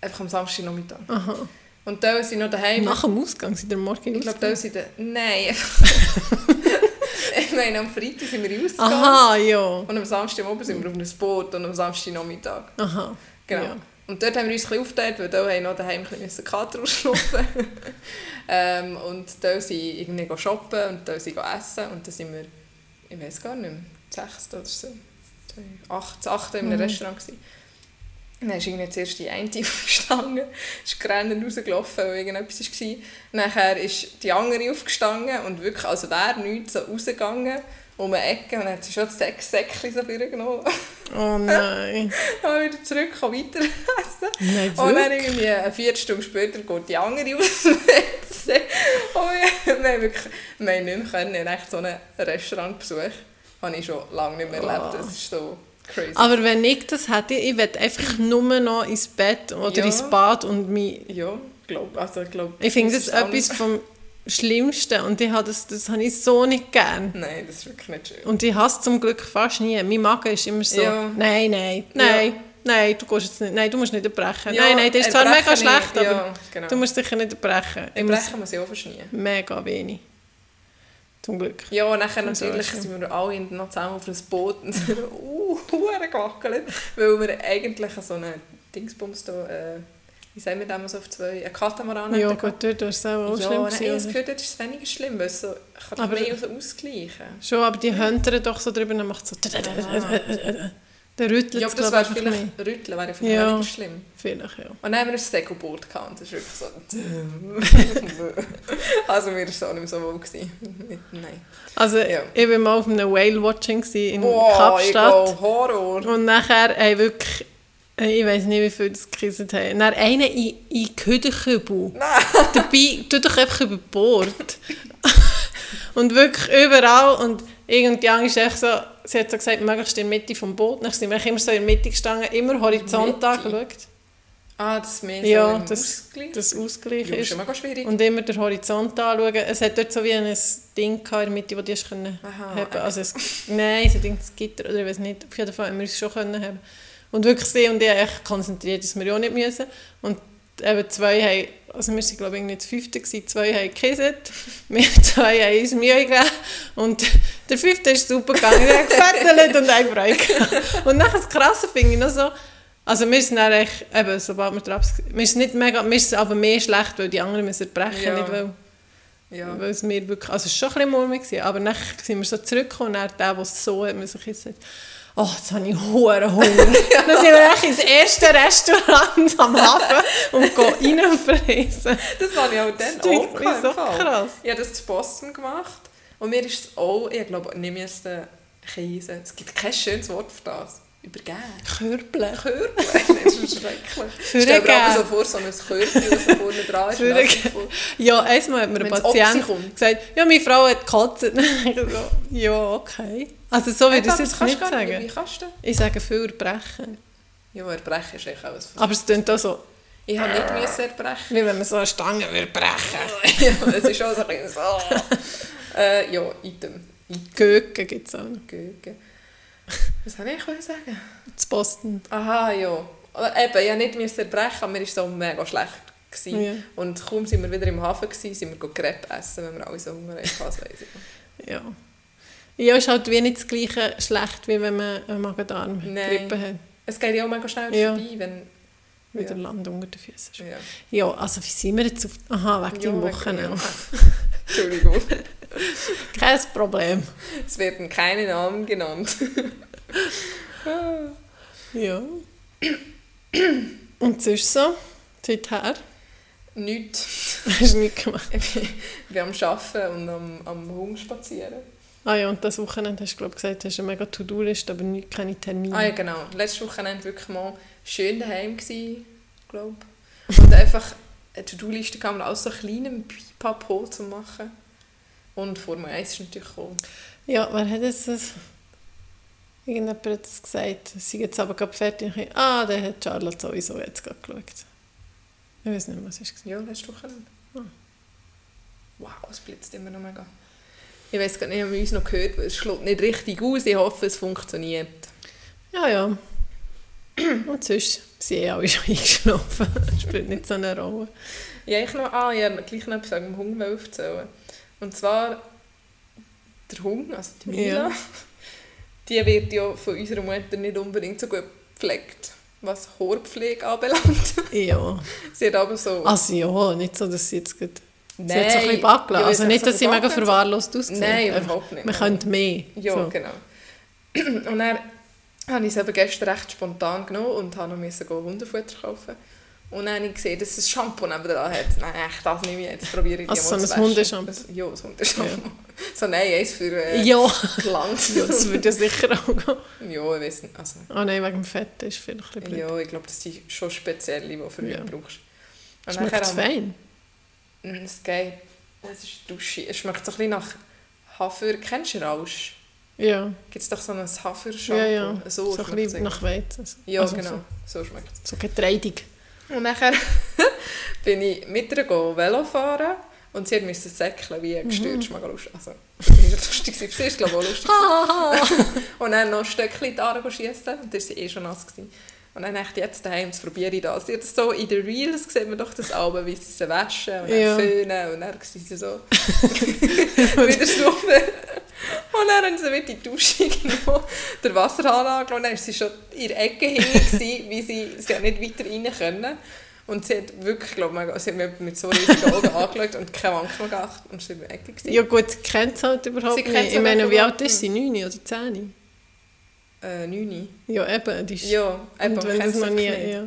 [SPEAKER 1] einfach am Samstagnachmittag.
[SPEAKER 2] Aha.
[SPEAKER 1] Und da sind noch daheim.
[SPEAKER 2] Nach dem Ausgang sind wir morgen
[SPEAKER 1] ich glaube, da sind da... Nein. meine, am Freitag sind wir rausgegangen.
[SPEAKER 2] Aha, ja.
[SPEAKER 1] Und am Samstag oben sind wir auf einem Boot und am Samstagnachmittag.
[SPEAKER 2] Aha.
[SPEAKER 1] Genau.
[SPEAKER 2] Ja.
[SPEAKER 1] Und dort haben wir uns ein aufgeteilt, weil da haben noch daheim ein bisschen Kater ausschnupfen. ähm, und da sind irgendwie go shoppen und da sind essen und dann sind wir, ich weiß gar nicht mehr, sechs oder so, acht, acht in einem
[SPEAKER 2] Mhm.
[SPEAKER 1] Restaurant gewesen. Und dann ist irgendwie zuerst die eine aufgestanden, ist grennend rausgelaufen, weil irgendetwas war. Nachher ist die andere aufgestanden und wirklich, als wäre nichts, so rausgegangen um eine Ecke und dann hat sie schon das Säck- Säckchen so vorgenommen.
[SPEAKER 2] Oh nein.
[SPEAKER 1] dann wieder zurück, kann weiter essen.
[SPEAKER 2] Nein,
[SPEAKER 1] Und dann irgendwie eine Viertelstunde später geht die andere aus dem ja, wir haben wirklich wir haben nicht mehr können. Ich habe echt so einen Restaurantbesuch habe ich schon lange nicht mehr erlebt.
[SPEAKER 2] Oh.
[SPEAKER 1] Das ist so crazy.
[SPEAKER 2] Aber wenn ich das hätte, ich würde einfach nur noch ins Bett oder
[SPEAKER 1] Ja.
[SPEAKER 2] ins Bad und mich...
[SPEAKER 1] ja, glaub, also, glaub,
[SPEAKER 2] Ich finde das etwas vom Schlimmsten und ich habe das, das habe ich so nicht gern.
[SPEAKER 1] Nein, das ist wirklich nicht schön.
[SPEAKER 2] Und ich hasse zum Glück fast nie. Mein Magen ist immer so,
[SPEAKER 1] Ja.
[SPEAKER 2] nein, nein, nein, nein, du gehst jetzt nicht, nein, du musst nicht erbrechen.
[SPEAKER 1] Ja,
[SPEAKER 2] nein, nein, das ist zwar mega schlecht,
[SPEAKER 1] nicht,
[SPEAKER 2] aber
[SPEAKER 1] ja, genau.
[SPEAKER 2] du musst sicher nicht erbrechen.
[SPEAKER 1] Erbrechen muss ich auch verschnien.
[SPEAKER 2] mega wenig. Zum Glück.
[SPEAKER 1] Ja, und nachher natürlich sind wir alle noch zusammen auf einem Boot und sind uh, gewackelt, weil wir eigentlich so einen Dingsbums da, äh, wie sagen wir das auf zwei, einen Katamaran
[SPEAKER 2] Ja, gut, dort war es auch, auch
[SPEAKER 1] ja,
[SPEAKER 2] schlimm.
[SPEAKER 1] nein, ich habe das Gefühl, dort ist es weniger schlimm, weil es so, kann
[SPEAKER 2] Aber-
[SPEAKER 1] mehr so ausgleichen.
[SPEAKER 2] Schon, aber die höntern doch so drüber und dann macht so... Dann rüttelt
[SPEAKER 1] Ja,
[SPEAKER 2] es,
[SPEAKER 1] das wäre vielleicht, Rütteln wäre vielleicht
[SPEAKER 2] Ja.
[SPEAKER 1] weniger schlimm.
[SPEAKER 2] Vielleicht, ja.
[SPEAKER 1] Und dann haben wir ein Segelboot gehabt. Das ist wirklich so... also mir war es auch nicht mehr so wohl. Gewesen. Nein.
[SPEAKER 2] Also,
[SPEAKER 1] Ja.
[SPEAKER 2] ich war mal auf einem Whale-Watching in
[SPEAKER 1] Boah,
[SPEAKER 2] Kapstadt.
[SPEAKER 1] ich Horror.
[SPEAKER 2] Und nachher haben wirklich, äh, ich weiß nicht, wie viel das gekriegt haben, dann einen in, in den Küdenkübel.
[SPEAKER 1] Nein.
[SPEAKER 2] Dabei, tu doch einfach über Bord. und wirklich überall. Und irgendwie ist echt so, sie hat so gesagt, möglichst in der Mitte vom Boot. Dann sind wir immer so in der Mitte gestanden, immer horizontal geschaut.
[SPEAKER 1] Ah, das ist mehr
[SPEAKER 2] Ja,
[SPEAKER 1] so ein
[SPEAKER 2] das-
[SPEAKER 1] Ausgleich.
[SPEAKER 2] Das Ausgleich
[SPEAKER 1] ja, ist schon mega schwierig.
[SPEAKER 2] Und immer den Horizont anschauen. Es hat dort so wie ein Ding gehabt in der Mitte, wo die können
[SPEAKER 1] Aha,
[SPEAKER 2] haben. Also es, nein, es hat ein Gitter oder ich weiß nicht. Auf jeden Fall haben wir es schon können haben. Und wirklich sie und ich echt konzentriert, dass wir ja auch nicht müssen. Und eben zwei haben, also wir waren glaube ich irgendwie das fünfte gewesen, zwei haben gekisset, wir zwei haben uns Mühe gegeben und der fünfte ist super gegangen, der hat gefettelt und eine Freude gehabt. Und nachher das Krasse finde ich noch so, also wir sind dann echt, eben, sobald wir drauf sind, wir sind nicht mega, wir sind aber mehr schlecht, weil die anderen müssen brechen,
[SPEAKER 1] Ja.
[SPEAKER 2] nicht weil,
[SPEAKER 1] ja.
[SPEAKER 2] weil es mir wirklich, also es war schon ein bisschen mulmig, aber dann sind wir so zurückgekommen und dann der, der es so hat, müssen jetzt sagt, oh, jetzt habe ich hohen Hunger. Dann sind wir echt ins erste Restaurant am Hafen und gehen reinfressen.
[SPEAKER 1] Das habe ich auch dann
[SPEAKER 2] Das
[SPEAKER 1] auch gehabt,
[SPEAKER 2] so krass.
[SPEAKER 1] Ich habe das zu Boston gemacht. Und mir ist es auch, ich glaube, nicht müssen Käse. Es gibt kein schönes Wort für das. Übergeben.
[SPEAKER 2] Körbeln.
[SPEAKER 1] Körbel. das ist schrecklich. Stell dir aber so vor, so ein Körbchen, das vorne dran ist. Und so-
[SPEAKER 2] Ja, einmal hat mir ein Patient gesagt, ja, meine Frau hat ich so, ja, okay. Also so würde ich es jetzt nicht sagen. Ich sage viel erbrechen.
[SPEAKER 1] Ja, erbrechen ist echt alles.
[SPEAKER 2] Aber es klingt auch so,
[SPEAKER 1] Ich habe nicht müssen erbrechen.
[SPEAKER 2] wie wenn man so eine Stange würde brechen.
[SPEAKER 1] ja, es ist auch so ein bisschen so. äh, ja, Item.
[SPEAKER 2] Göken gibt es auch noch.
[SPEAKER 1] Gürgen. Was soll ich eigentlich sagen?
[SPEAKER 2] zu Boston.
[SPEAKER 1] Aha, ja. Eben, ich musste nicht müssen erbrechen, aber mir war so mega schlecht. Gewesen.
[SPEAKER 2] Ja.
[SPEAKER 1] Und kaum sind wir wieder im Hafen, gewesen, sind wir Crepe essen, wenn wir alle so Hunger hatten. Noch.
[SPEAKER 2] Ja. Ja, ist halt wie nicht das gleiche schlecht, wie wenn man eine Magen-Darm-Grippe hat.
[SPEAKER 1] Es geht ja auch mega schnell
[SPEAKER 2] Ja.
[SPEAKER 1] vorbei, wenn...
[SPEAKER 2] Wie
[SPEAKER 1] Ja.
[SPEAKER 2] der Land unter den Füßen ist.
[SPEAKER 1] Ja.
[SPEAKER 2] Ja, also wie sind wir jetzt auf... Aha, wegen
[SPEAKER 1] Ja,
[SPEAKER 2] deinem
[SPEAKER 1] wegen-
[SPEAKER 2] Wochenende.
[SPEAKER 1] Entschuldigung.
[SPEAKER 2] Kein Problem.
[SPEAKER 1] Es werden keine Namen genannt.
[SPEAKER 2] Ja. Und sonst so? Seither?
[SPEAKER 1] Nichts.
[SPEAKER 2] Hast du nichts gemacht?
[SPEAKER 1] Ich bin am Arbeiten und am, am Hund spazieren.
[SPEAKER 2] Ah ja, und das Wochenende hast du glaub, gesagt, hast du eine mega To-Do-Liste, aber nicht, keine Termine.
[SPEAKER 1] Ah ja, genau. Letztes Wochenende wirklich mal schön daheim gsi, glaube Und einfach eine To-Do-Liste kam aus so kleinem Pipapo zu machen. Und Formel 1 ist natürlich gekommen.
[SPEAKER 2] Ja, wer hat jetzt das? Irgendjemand hat das gesagt. Sie jetzt aber gerade fertig. Ich, Ah, der hat Charlotte sowieso jetzt gerade geschaut. Ich weiß nicht, was es war.
[SPEAKER 1] Ja, letztes Wochenende.
[SPEAKER 2] Ah.
[SPEAKER 1] Wow, es blitzt immer noch mega. Ich weiß gar nicht, haben wir uns noch gehört, weil es schlägt nicht richtig aus. Ich hoffe, es funktioniert.
[SPEAKER 2] Ja, ja. Und sonst sind eh alle schon eingeschlafen. Spielt nicht so eine Rolle.
[SPEAKER 1] Ja, ich noch, ah, ja, gleich noch etwas dem Hund erzählen. Und zwar, der Hund, also die Mila,
[SPEAKER 2] Ja.
[SPEAKER 1] die wird ja von unserer Mutter nicht unbedingt so gut gepflegt, was Haarpflege anbelangt.
[SPEAKER 2] Ja.
[SPEAKER 1] sie hat aber so...
[SPEAKER 2] Also ja, nicht so, dass sie jetzt gut... Sie
[SPEAKER 1] Nein.
[SPEAKER 2] hat so ein bisschen Backen.
[SPEAKER 1] Ja,
[SPEAKER 2] also
[SPEAKER 1] sie
[SPEAKER 2] nicht, dass sie mega verwahrlost aussieht.
[SPEAKER 1] Nein, überhaupt nicht.
[SPEAKER 2] Man könnte mehr.
[SPEAKER 1] Ja,
[SPEAKER 2] so.
[SPEAKER 1] genau. Und dann habe ich es eben gestern recht spontan genommen und habe noch Hundefutter kaufen. Und dann habe ich gesehen, dass es ein Shampoo nebenan hat. Nein, echt, das nehme ich jetzt. Probiere ich
[SPEAKER 2] Also so ein. Hundeshampoo?
[SPEAKER 1] Ja, ein Hundeshampoo. So, nein, eins für äh,
[SPEAKER 2] Ja.
[SPEAKER 1] Glanz.
[SPEAKER 2] ja, das würde ja sicher auch gehen.
[SPEAKER 1] ja, ich weiß nicht. Also,
[SPEAKER 2] Ah nein, wegen dem Fett ist vielleicht ein bisschen blöd.
[SPEAKER 1] ja, ich glaube, das sind schon spezielle, die du für
[SPEAKER 2] Ja.
[SPEAKER 1] mich brauchst. Und
[SPEAKER 2] Schmeckt es fein?
[SPEAKER 1] Mm, Es geht. Es ist Dusche. Es schmeckt so ein bisschen nach Hafer. Kennst du Rausch?
[SPEAKER 2] Ja.
[SPEAKER 1] Gibt es doch so ein Hafer-Shampoo?
[SPEAKER 2] Ja, ja.
[SPEAKER 1] So,
[SPEAKER 2] So, ein bisschen nach Weizen.
[SPEAKER 1] Ja,
[SPEAKER 2] Also
[SPEAKER 1] genau. So schmeckt es.
[SPEAKER 2] So, so getreidig.
[SPEAKER 1] Und nachher bin ich mit ihr Velo fahren und sie musste säckeln wie gestört. Lustig. Also, das war lustig. Sie ist glaube ich auch lustig. und dann noch ein Stückchen in die Aare schiessen und dann war sie eh schon nass. Gewesen. Und dann dachte ich, jetzt daheim, jetzt probiere ich das. Das so in den Reels sieht man doch das Album, wie sie sie waschen und dann
[SPEAKER 2] Ja.
[SPEAKER 1] föhnen und dann sind sie so wieder sauber. Und dann haben sie wieder die Dusche genommen, den Wasserhahn angelassen und dann war sie schon in der Ecke hinten, wie sie, sie hat nicht weiter rein können. Und sie hat wirklich, glaube ich, sie hat mir mit so riesigen Augen angeschaut und keine Angst mehr gehabt und sie war in der Ecke. gewesen.
[SPEAKER 2] Ja gut, sie kennt es halt überhaupt
[SPEAKER 1] Sie
[SPEAKER 2] nicht. Ich meine,
[SPEAKER 1] aber
[SPEAKER 2] wie alt ist sie? 9 oder 10?
[SPEAKER 1] Äh, 9.
[SPEAKER 2] Ja, eben. Die ist,
[SPEAKER 1] Ja, eben,
[SPEAKER 2] und wenn es noch nie... Ja.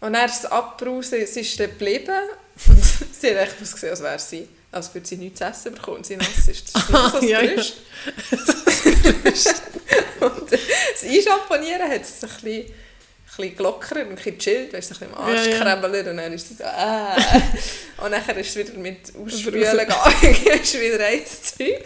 [SPEAKER 1] Und dann ist es abgebrausen, es ist dann geblieben. Und sie hat echt ausgesehen, als wäre sie, als würde sie nichts zu essen bekommen. Sie nass ist. Das ist nur so das
[SPEAKER 2] Ja, ja.
[SPEAKER 1] Gerüst. und das Einschamponieren hat es ein bisschen, bisschen gelockert und ein bisschen gechillt, weißt du, ein bisschen im Arsch
[SPEAKER 2] Ja, ja.
[SPEAKER 1] und dann ist es so, äh. Und dann ist es wieder mit Ausspülen gegangen, ist wieder ein Zeug.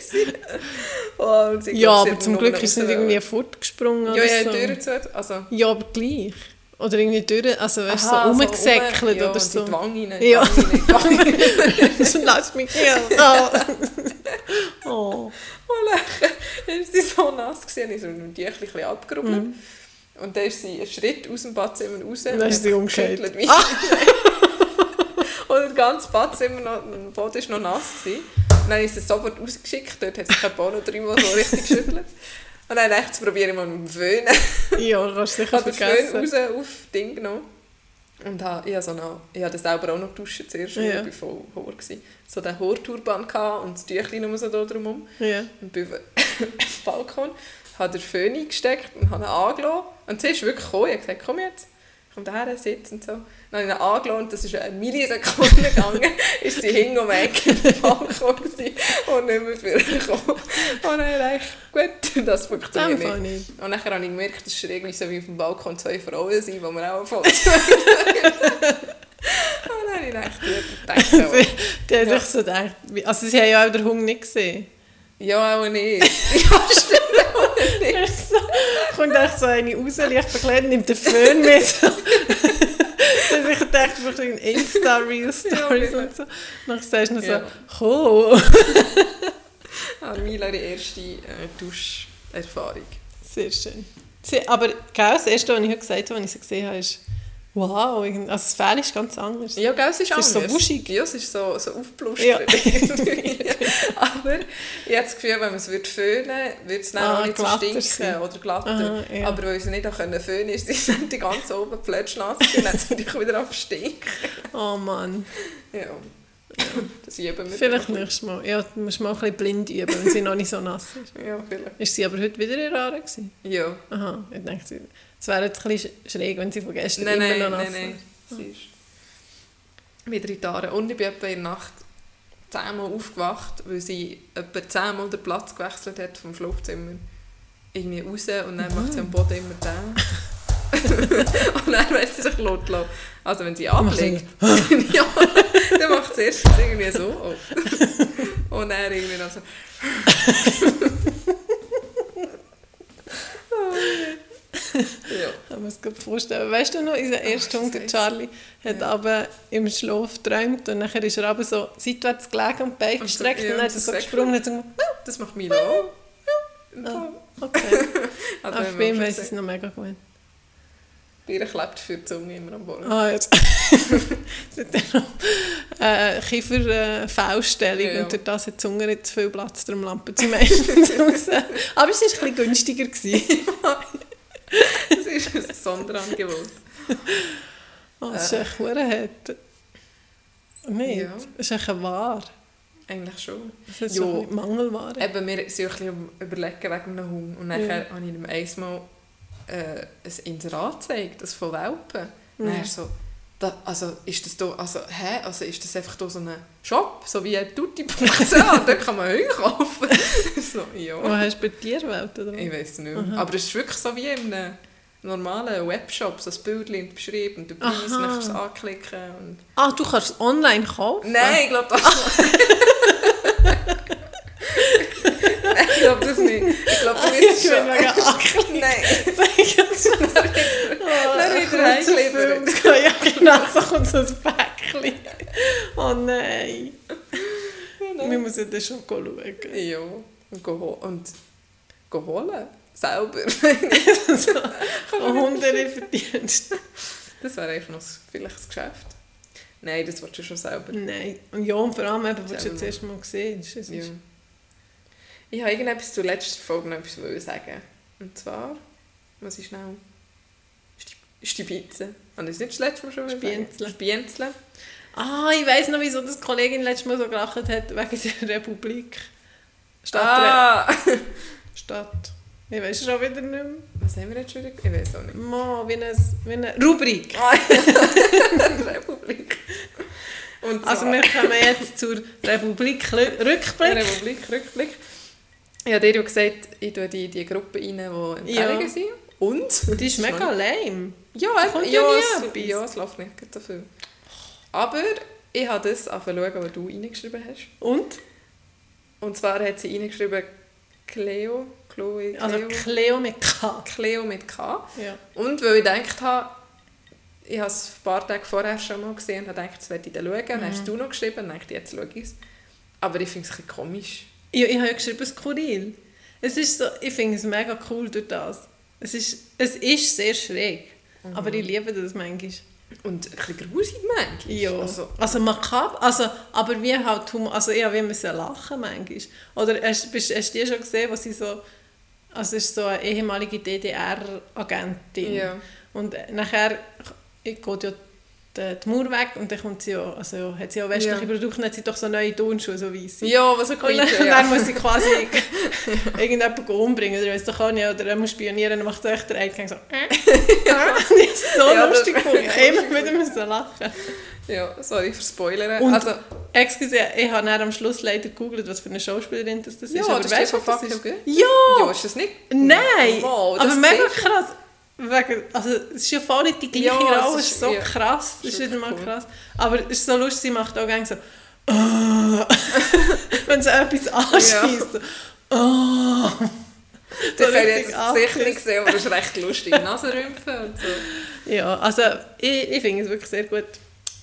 [SPEAKER 1] Und
[SPEAKER 2] ja, aber zum Glück ist es nicht irgendwie fortgesprungen
[SPEAKER 1] Ja, ja,
[SPEAKER 2] so.
[SPEAKER 1] die Tür zu, also...
[SPEAKER 2] Ja, aber gleich. Oder irgendwie durch, also weißt, du, so
[SPEAKER 1] Aha,
[SPEAKER 2] rumgesäckelt
[SPEAKER 1] rum- ja,
[SPEAKER 2] oder so.
[SPEAKER 1] die Wange rein,
[SPEAKER 2] Ja.
[SPEAKER 1] die Wange rein,
[SPEAKER 2] so lass mich hier. Oh. oh.
[SPEAKER 1] Und dann war sie so nass, gewesen, ich so mit dem Tüchlein abgerubbelt.
[SPEAKER 2] Mhm.
[SPEAKER 1] Und dann ist sie einen Schritt aus dem Badzimmer raus.
[SPEAKER 2] Dann
[SPEAKER 1] und
[SPEAKER 2] ist
[SPEAKER 1] hat
[SPEAKER 2] sie umgekehrt.
[SPEAKER 1] wie- Und das ganze Badzimmer, noch, der Boden war noch nass. Gewesen. Und dann ist sie sofort rausgeschickt, dort hat sie kein Bono dreimal so richtig geschüttelt. Und dann dachte ich, probiere ich mal mit dem Föhn.
[SPEAKER 2] Ja, kannst du
[SPEAKER 1] Ich
[SPEAKER 2] sicher
[SPEAKER 1] habe den Föhn
[SPEAKER 2] vergessen.
[SPEAKER 1] raus auf das Ding genommen. Und habe, ich habe, so noch, ich habe das selber auch noch geduscht zuerst,
[SPEAKER 2] Ja.
[SPEAKER 1] ich voll Haar war. So den Haarturban und das Tüchlein nur so da drumherum.
[SPEAKER 2] Ja.
[SPEAKER 1] Und bin auf den Balkon, habe den Föhn eingesteckt und habe ihn angelassen. Und sie ist wirklich gekommen. Ich habe gesagt, komm jetzt, komm daher, sitz und so. Dann habe ich ihn und das ist eine Millisekunde gegangen. ist sie um die Ecke im Balkon gewesen und nicht mehr vorgekommen. Und dann habe ich gedacht, gut, das funktioniert
[SPEAKER 2] Einfach
[SPEAKER 1] nicht. Und dann habe ich gemerkt, es ist irgendwie so wie auf dem Balkon zwei Frauen sind, die wir auch voll Und dann habe ich gedacht, gut,
[SPEAKER 2] Sie,
[SPEAKER 1] gedacht,
[SPEAKER 2] die hat
[SPEAKER 1] Ja.
[SPEAKER 2] sich so gedacht, also sie haben ja auch den Hunger nicht gesehen.
[SPEAKER 1] Ja, auch nicht. Ja, stimmt auch nicht.
[SPEAKER 2] So, kommt echt so eine raus, leicht verkleidet, nimmt den Föhn mit. Dass ich dachte, ich brauche ein Insta-Reel-Stories
[SPEAKER 1] Ja,
[SPEAKER 2] und so. Dann sagst du noch
[SPEAKER 1] Ja.
[SPEAKER 2] so, komm.
[SPEAKER 1] Ah, Mila, ihre erste äh, Duscherfahrung.
[SPEAKER 2] Sehr schön. Aber gell, das erste, was ich heute gesagt habe, als ich sie gesehen habe, ist, wow, also das Fell ist ganz anders.
[SPEAKER 1] Ja, gell, es ist
[SPEAKER 2] Es ist so
[SPEAKER 1] anders.
[SPEAKER 2] wuschig.
[SPEAKER 1] Ja, es ist so, so aufgeblustert.
[SPEAKER 2] Ja.
[SPEAKER 1] Aber ich habe das Gefühl, wenn man es würde föhnen würde, es dann
[SPEAKER 2] Ah,
[SPEAKER 1] auch nicht so stinken
[SPEAKER 2] sein.
[SPEAKER 1] oder glatter.
[SPEAKER 2] Aha, ja.
[SPEAKER 1] Aber weil sie nicht auch können föhnen ist, ist dann die ganze oben plötzlich nass und dann es natürlich wieder auf stinken.
[SPEAKER 2] Oh Mann.
[SPEAKER 1] Ja. Das üben wir.
[SPEAKER 2] Vielleicht nächstes Mal. Ja, du musst mal ein bisschen blind üben, wenn sie noch nicht so nass ist.
[SPEAKER 1] Ja, vielleicht.
[SPEAKER 2] Ist sie aber heute wieder in Rare?
[SPEAKER 1] Ja.
[SPEAKER 2] Aha, ich dachte, es wäre jetzt ein bisschen schräg, wenn sie von gestern
[SPEAKER 1] Nein,
[SPEAKER 2] immer
[SPEAKER 1] nein,
[SPEAKER 2] noch nass
[SPEAKER 1] nein, nein.
[SPEAKER 2] wäre.
[SPEAKER 1] Sie ist wieder in die Haare. Und ich bin etwa in der Nacht zehnmal aufgewacht, weil sie etwa zehnmal den Platz gewechselt hat vom Schlafzimmer. Irgendwie raus und dann macht sie am Boden immer den. und dann lässt sie sich laut lassen. Also wenn sie ablegt, ja, dann macht sie erst irgendwie so. Oh. Und dann irgendwie noch so. Ja.
[SPEAKER 2] Mir das gut vorstellen. Weißt du noch, unser erster Hund, der Charlie, hat
[SPEAKER 1] Ja.
[SPEAKER 2] aber im Schlaf geträumt und nachher ist er aber so seitwärts gelegen und die Beine
[SPEAKER 1] Und so-
[SPEAKER 2] gestreckt
[SPEAKER 1] ja,
[SPEAKER 2] und dann hat er so gesprungen und hat gemacht,
[SPEAKER 1] Das macht Mila auch.
[SPEAKER 2] Ah. okay.
[SPEAKER 1] Also,
[SPEAKER 2] ihm
[SPEAKER 1] schon
[SPEAKER 2] weiss ich es noch mega gut.
[SPEAKER 1] Bei ihr klebt für die Zunge immer am Boden.
[SPEAKER 2] Ah, jetzt. es hat dann noch äh, Kieferfauststellung
[SPEAKER 1] Ja, ja.
[SPEAKER 2] und durch das hat die Zunge nicht zu viel Platz, darum lampen sie meistens raus. Aber es war ein bisschen günstiger. Gewesen.
[SPEAKER 1] Das ist ein Sonderangebot.
[SPEAKER 2] Oh, das ist echt hart. Nicht?
[SPEAKER 1] Ja.
[SPEAKER 2] Das ist echt eine Ware.
[SPEAKER 1] Eigentlich schon.
[SPEAKER 2] Das ist
[SPEAKER 1] Ja.
[SPEAKER 2] so Mangelware.
[SPEAKER 1] Eben, wir sind auch ein überlegen wegen einem Hund. Und dann
[SPEAKER 2] Ja.
[SPEAKER 1] habe ich ihm einmal äh, ein Inserat gezeigt, das von Welpen. Und so, da, also ist das da, also, hä? Also ist das einfach da so ein Shop, so wie ein Tutti-Produktion, da kann man Hunde kaufen. so, ja.
[SPEAKER 2] Wo hast du bei Tierwelt? Oder?
[SPEAKER 1] Ich weiß nicht.
[SPEAKER 2] Aha.
[SPEAKER 1] Aber es ist wirklich so wie in einem normalen Webshop, so ein Bildchen beschrieben und Preis, dann kannst du es anklicken. Und
[SPEAKER 2] Ah, du kannst es online kaufen?
[SPEAKER 1] Nein, ich glaube das Nein, ich glaube das nicht. Ich glaube, du
[SPEAKER 2] Ich
[SPEAKER 1] bist
[SPEAKER 2] bin
[SPEAKER 1] schon...
[SPEAKER 2] mega ackelig.
[SPEAKER 1] Nein,
[SPEAKER 2] Oh,
[SPEAKER 1] Dann
[SPEAKER 2] ein
[SPEAKER 1] wieder
[SPEAKER 2] kurzer
[SPEAKER 1] heimklebern.
[SPEAKER 2] Film. Ja, genau, so kommt so ein Päckchen. Oh nein. Wir müssen das schon schauen.
[SPEAKER 1] ja, und, go ho- und go holen. Selber.
[SPEAKER 2] Oh, Hundelieferdienst.
[SPEAKER 1] Das wäre eigentlich noch s- vielleicht das Geschäft. Nein, das willst du schon selber.
[SPEAKER 2] Nein. Und ja, und vor allem, eben, was du
[SPEAKER 1] Selber
[SPEAKER 2] jetzt erst mal gesehen hast.
[SPEAKER 1] Ja.
[SPEAKER 2] ist-
[SPEAKER 1] Ich habe irgendetwas zur letzten Folge noch etwas sagen. Und zwar, was ist schnell? Sti- Stibitze. Habe ich das nicht das letzte Mal schon?
[SPEAKER 2] Spienzle.
[SPEAKER 1] Spienzle.
[SPEAKER 2] Ah, ich weiss noch, wieso das Kollegin letztes Mal so gelacht hat, wegen der Republik. Stadt.
[SPEAKER 1] Ah!
[SPEAKER 2] Stadt. Ich weiß schon wieder nicht mehr.
[SPEAKER 1] Was haben wir jetzt schon wieder? Ich weiß auch nicht.
[SPEAKER 2] Mo, wie eine, wie eine Rubrik.
[SPEAKER 1] Republik. Und zwar,
[SPEAKER 2] Also wir kommen jetzt zur Republik Lü-
[SPEAKER 1] Habe dir ja gesagt, ich tue die, die Gruppe rein, die Empfehlungen
[SPEAKER 2] Ja.
[SPEAKER 1] sind. Und?
[SPEAKER 2] Die ist mega lame.
[SPEAKER 1] Ja, ja,
[SPEAKER 2] ja etwas.
[SPEAKER 1] ja, es läuft nicht so viel. Aber ich habe das angefangen was du reingeschrieben hast.
[SPEAKER 2] Und?
[SPEAKER 1] Und zwar hat sie reingeschrieben Cleo, Chloe, Cleo,
[SPEAKER 2] Also Cleo mit K.
[SPEAKER 1] Cleo mit K.
[SPEAKER 2] Ja.
[SPEAKER 1] Und weil ich gedacht habe, ich habe es ein paar Tage vorher schon mal gesehen und habe gedacht, das werde ich dann schauen. Dann
[SPEAKER 2] Mhm.
[SPEAKER 1] hast du noch geschrieben und dachte, jetzt schaue ich es. Aber ich finde es ein bisschen komisch.
[SPEAKER 2] Ja, ich habe ja geschrieben, skurril. Es ist so, ich finde es mega cool durch das. Es ist, es ist sehr schräg. Aber ich liebe das manchmal.
[SPEAKER 1] Und ein bisschen grusig manchmal.
[SPEAKER 2] Ja.
[SPEAKER 1] Also,
[SPEAKER 2] Also, makaber, also, aber wie halt Humor, also ich habe müssen lachen manchmal. Oder hast, bist, hast du die schon gesehen, wo sie so, also es ist so eine ehemalige DDR-Agentin.
[SPEAKER 1] Ja.
[SPEAKER 2] Und nachher geht ja die, die Mauer weg und dann kommt sie ja, also hat sie ja westliche
[SPEAKER 1] Ja.
[SPEAKER 2] Produkte, hat sie doch so neue Turnschuhe, so weiss.
[SPEAKER 1] ja, was
[SPEAKER 2] Und dann,
[SPEAKER 1] creepy,
[SPEAKER 2] und
[SPEAKER 1] ja.
[SPEAKER 2] dann muss sie quasi irgendjemanden umbringen, oder weiss doch auch nicht, oder er muss spionieren, dann macht so echt der eine so äh, Und ich so
[SPEAKER 1] Ja,
[SPEAKER 2] lustig gefunden, immer wieder müssen lachen.
[SPEAKER 1] ja, sorry für Spoilern.
[SPEAKER 2] Und-
[SPEAKER 1] also,
[SPEAKER 2] Excuse, ich habe dann am Schluss leider gegoogelt, was für eine Schauspielerin das, das ist.
[SPEAKER 1] Ja,
[SPEAKER 2] aber
[SPEAKER 1] das
[SPEAKER 2] weißt
[SPEAKER 1] ist
[SPEAKER 2] du, was das ist? Ja!
[SPEAKER 1] ja, ist das nicht?
[SPEAKER 2] Nein!
[SPEAKER 1] Wow, das
[SPEAKER 2] aber mega krass. Wegen, also, es ist ja voll nicht die gleiche
[SPEAKER 1] Ja, es
[SPEAKER 2] Rolle, es
[SPEAKER 1] ist-
[SPEAKER 2] so
[SPEAKER 1] ja,
[SPEAKER 2] krass. Das
[SPEAKER 1] ist
[SPEAKER 2] wieder mal
[SPEAKER 1] cool.
[SPEAKER 2] krass. Aber es ist so lustig, sie macht auch gerne so wenn sie etwas anschießt. So, «Ah».
[SPEAKER 1] Ich habe
[SPEAKER 2] richtig
[SPEAKER 1] jetzt das sicher nicht gesehen, aber es ist recht lustig. Nasenrümpfen und so.
[SPEAKER 2] Ja, also ich, ich finde es wirklich sehr gut.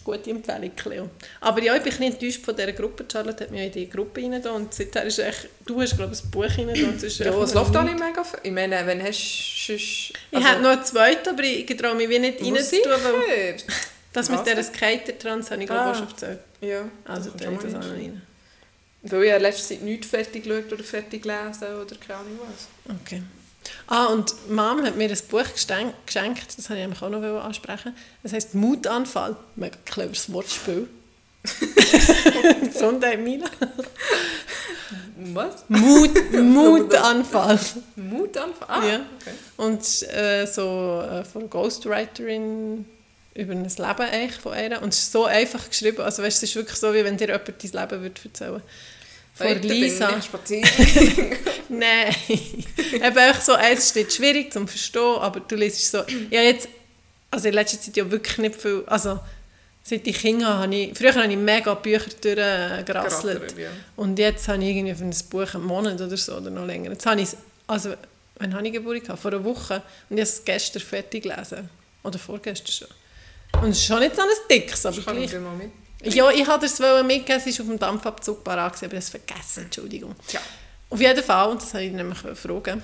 [SPEAKER 2] Gute Empfehlung, Cleo. Aber ja, ich bin ein enttäuscht von dieser Gruppe. Charlotte hat mich in die Gruppe rein und seither ist echt, du hast glaube ich ein Buch rein und es ist
[SPEAKER 1] Ja, es läuft auch nicht mega viel. Ich meine, wenn hast du.
[SPEAKER 2] Ich hätte noch einen zweiten, aber ich traue mich wie nicht reinzutun, weil das mit dieser? Skater-Trans habe ich glaube ich
[SPEAKER 1] Ah.
[SPEAKER 2] schon erzählt.
[SPEAKER 1] Ja.
[SPEAKER 2] Also da ich das auch noch
[SPEAKER 1] rein. Weil ich in letzter Zeit nichts fertig geschaut oder fertig gelesen oder keine Ahnung was.
[SPEAKER 2] Okay. Ah, und Mom hat mir ein Buch geschenkt, das wollte ich auch noch ansprechen. Es heisst «Mutanfall». Mega cleveres Wortspiel. Gesundheit, Mila.
[SPEAKER 1] Was?
[SPEAKER 2] Mut, Mutanfall.
[SPEAKER 1] Mutanfall? Ah,
[SPEAKER 2] Ja.
[SPEAKER 1] okay.
[SPEAKER 2] Und äh, so äh, von einer Ghostwriterin über ein Leben eigentlich von ihr. Und es ist so einfach geschrieben. Also weißt, es ist wirklich so, wie wenn dir jemand dein Leben würde erzählen Von
[SPEAKER 1] Heute
[SPEAKER 2] Lisa.
[SPEAKER 1] bin ich spazieren.
[SPEAKER 2] Nein. Eben einfach so, es ist nicht schwierig zu verstehen, aber du liest so... Ja, jetzt... Also in letzter Zeit ja wirklich nicht viel... Also seit ich Kinder habe, ich... Früher habe ich mega Bücher durchgerasselt.
[SPEAKER 1] Ja.
[SPEAKER 2] Und jetzt habe ich irgendwie für ein Buch einen Monat oder so oder noch länger. Jetzt habe ich es, also wann habe ich Geburtstag gehabt? Vor einer Woche. Und ich habe es gestern fertig gelesen. Oder vorgestern schon. Und es ist schon nicht so ein dickes, aber
[SPEAKER 1] kann
[SPEAKER 2] gleich.
[SPEAKER 1] ich dir mal mit.
[SPEAKER 2] Ja, ich wollte es mitgeben, es ist auf dem Dampfabzug parat, aber ich habe es vergessen, Entschuldigung.
[SPEAKER 1] Tja.
[SPEAKER 2] Auf jeden Fall, und das habe ich nämlich fragen,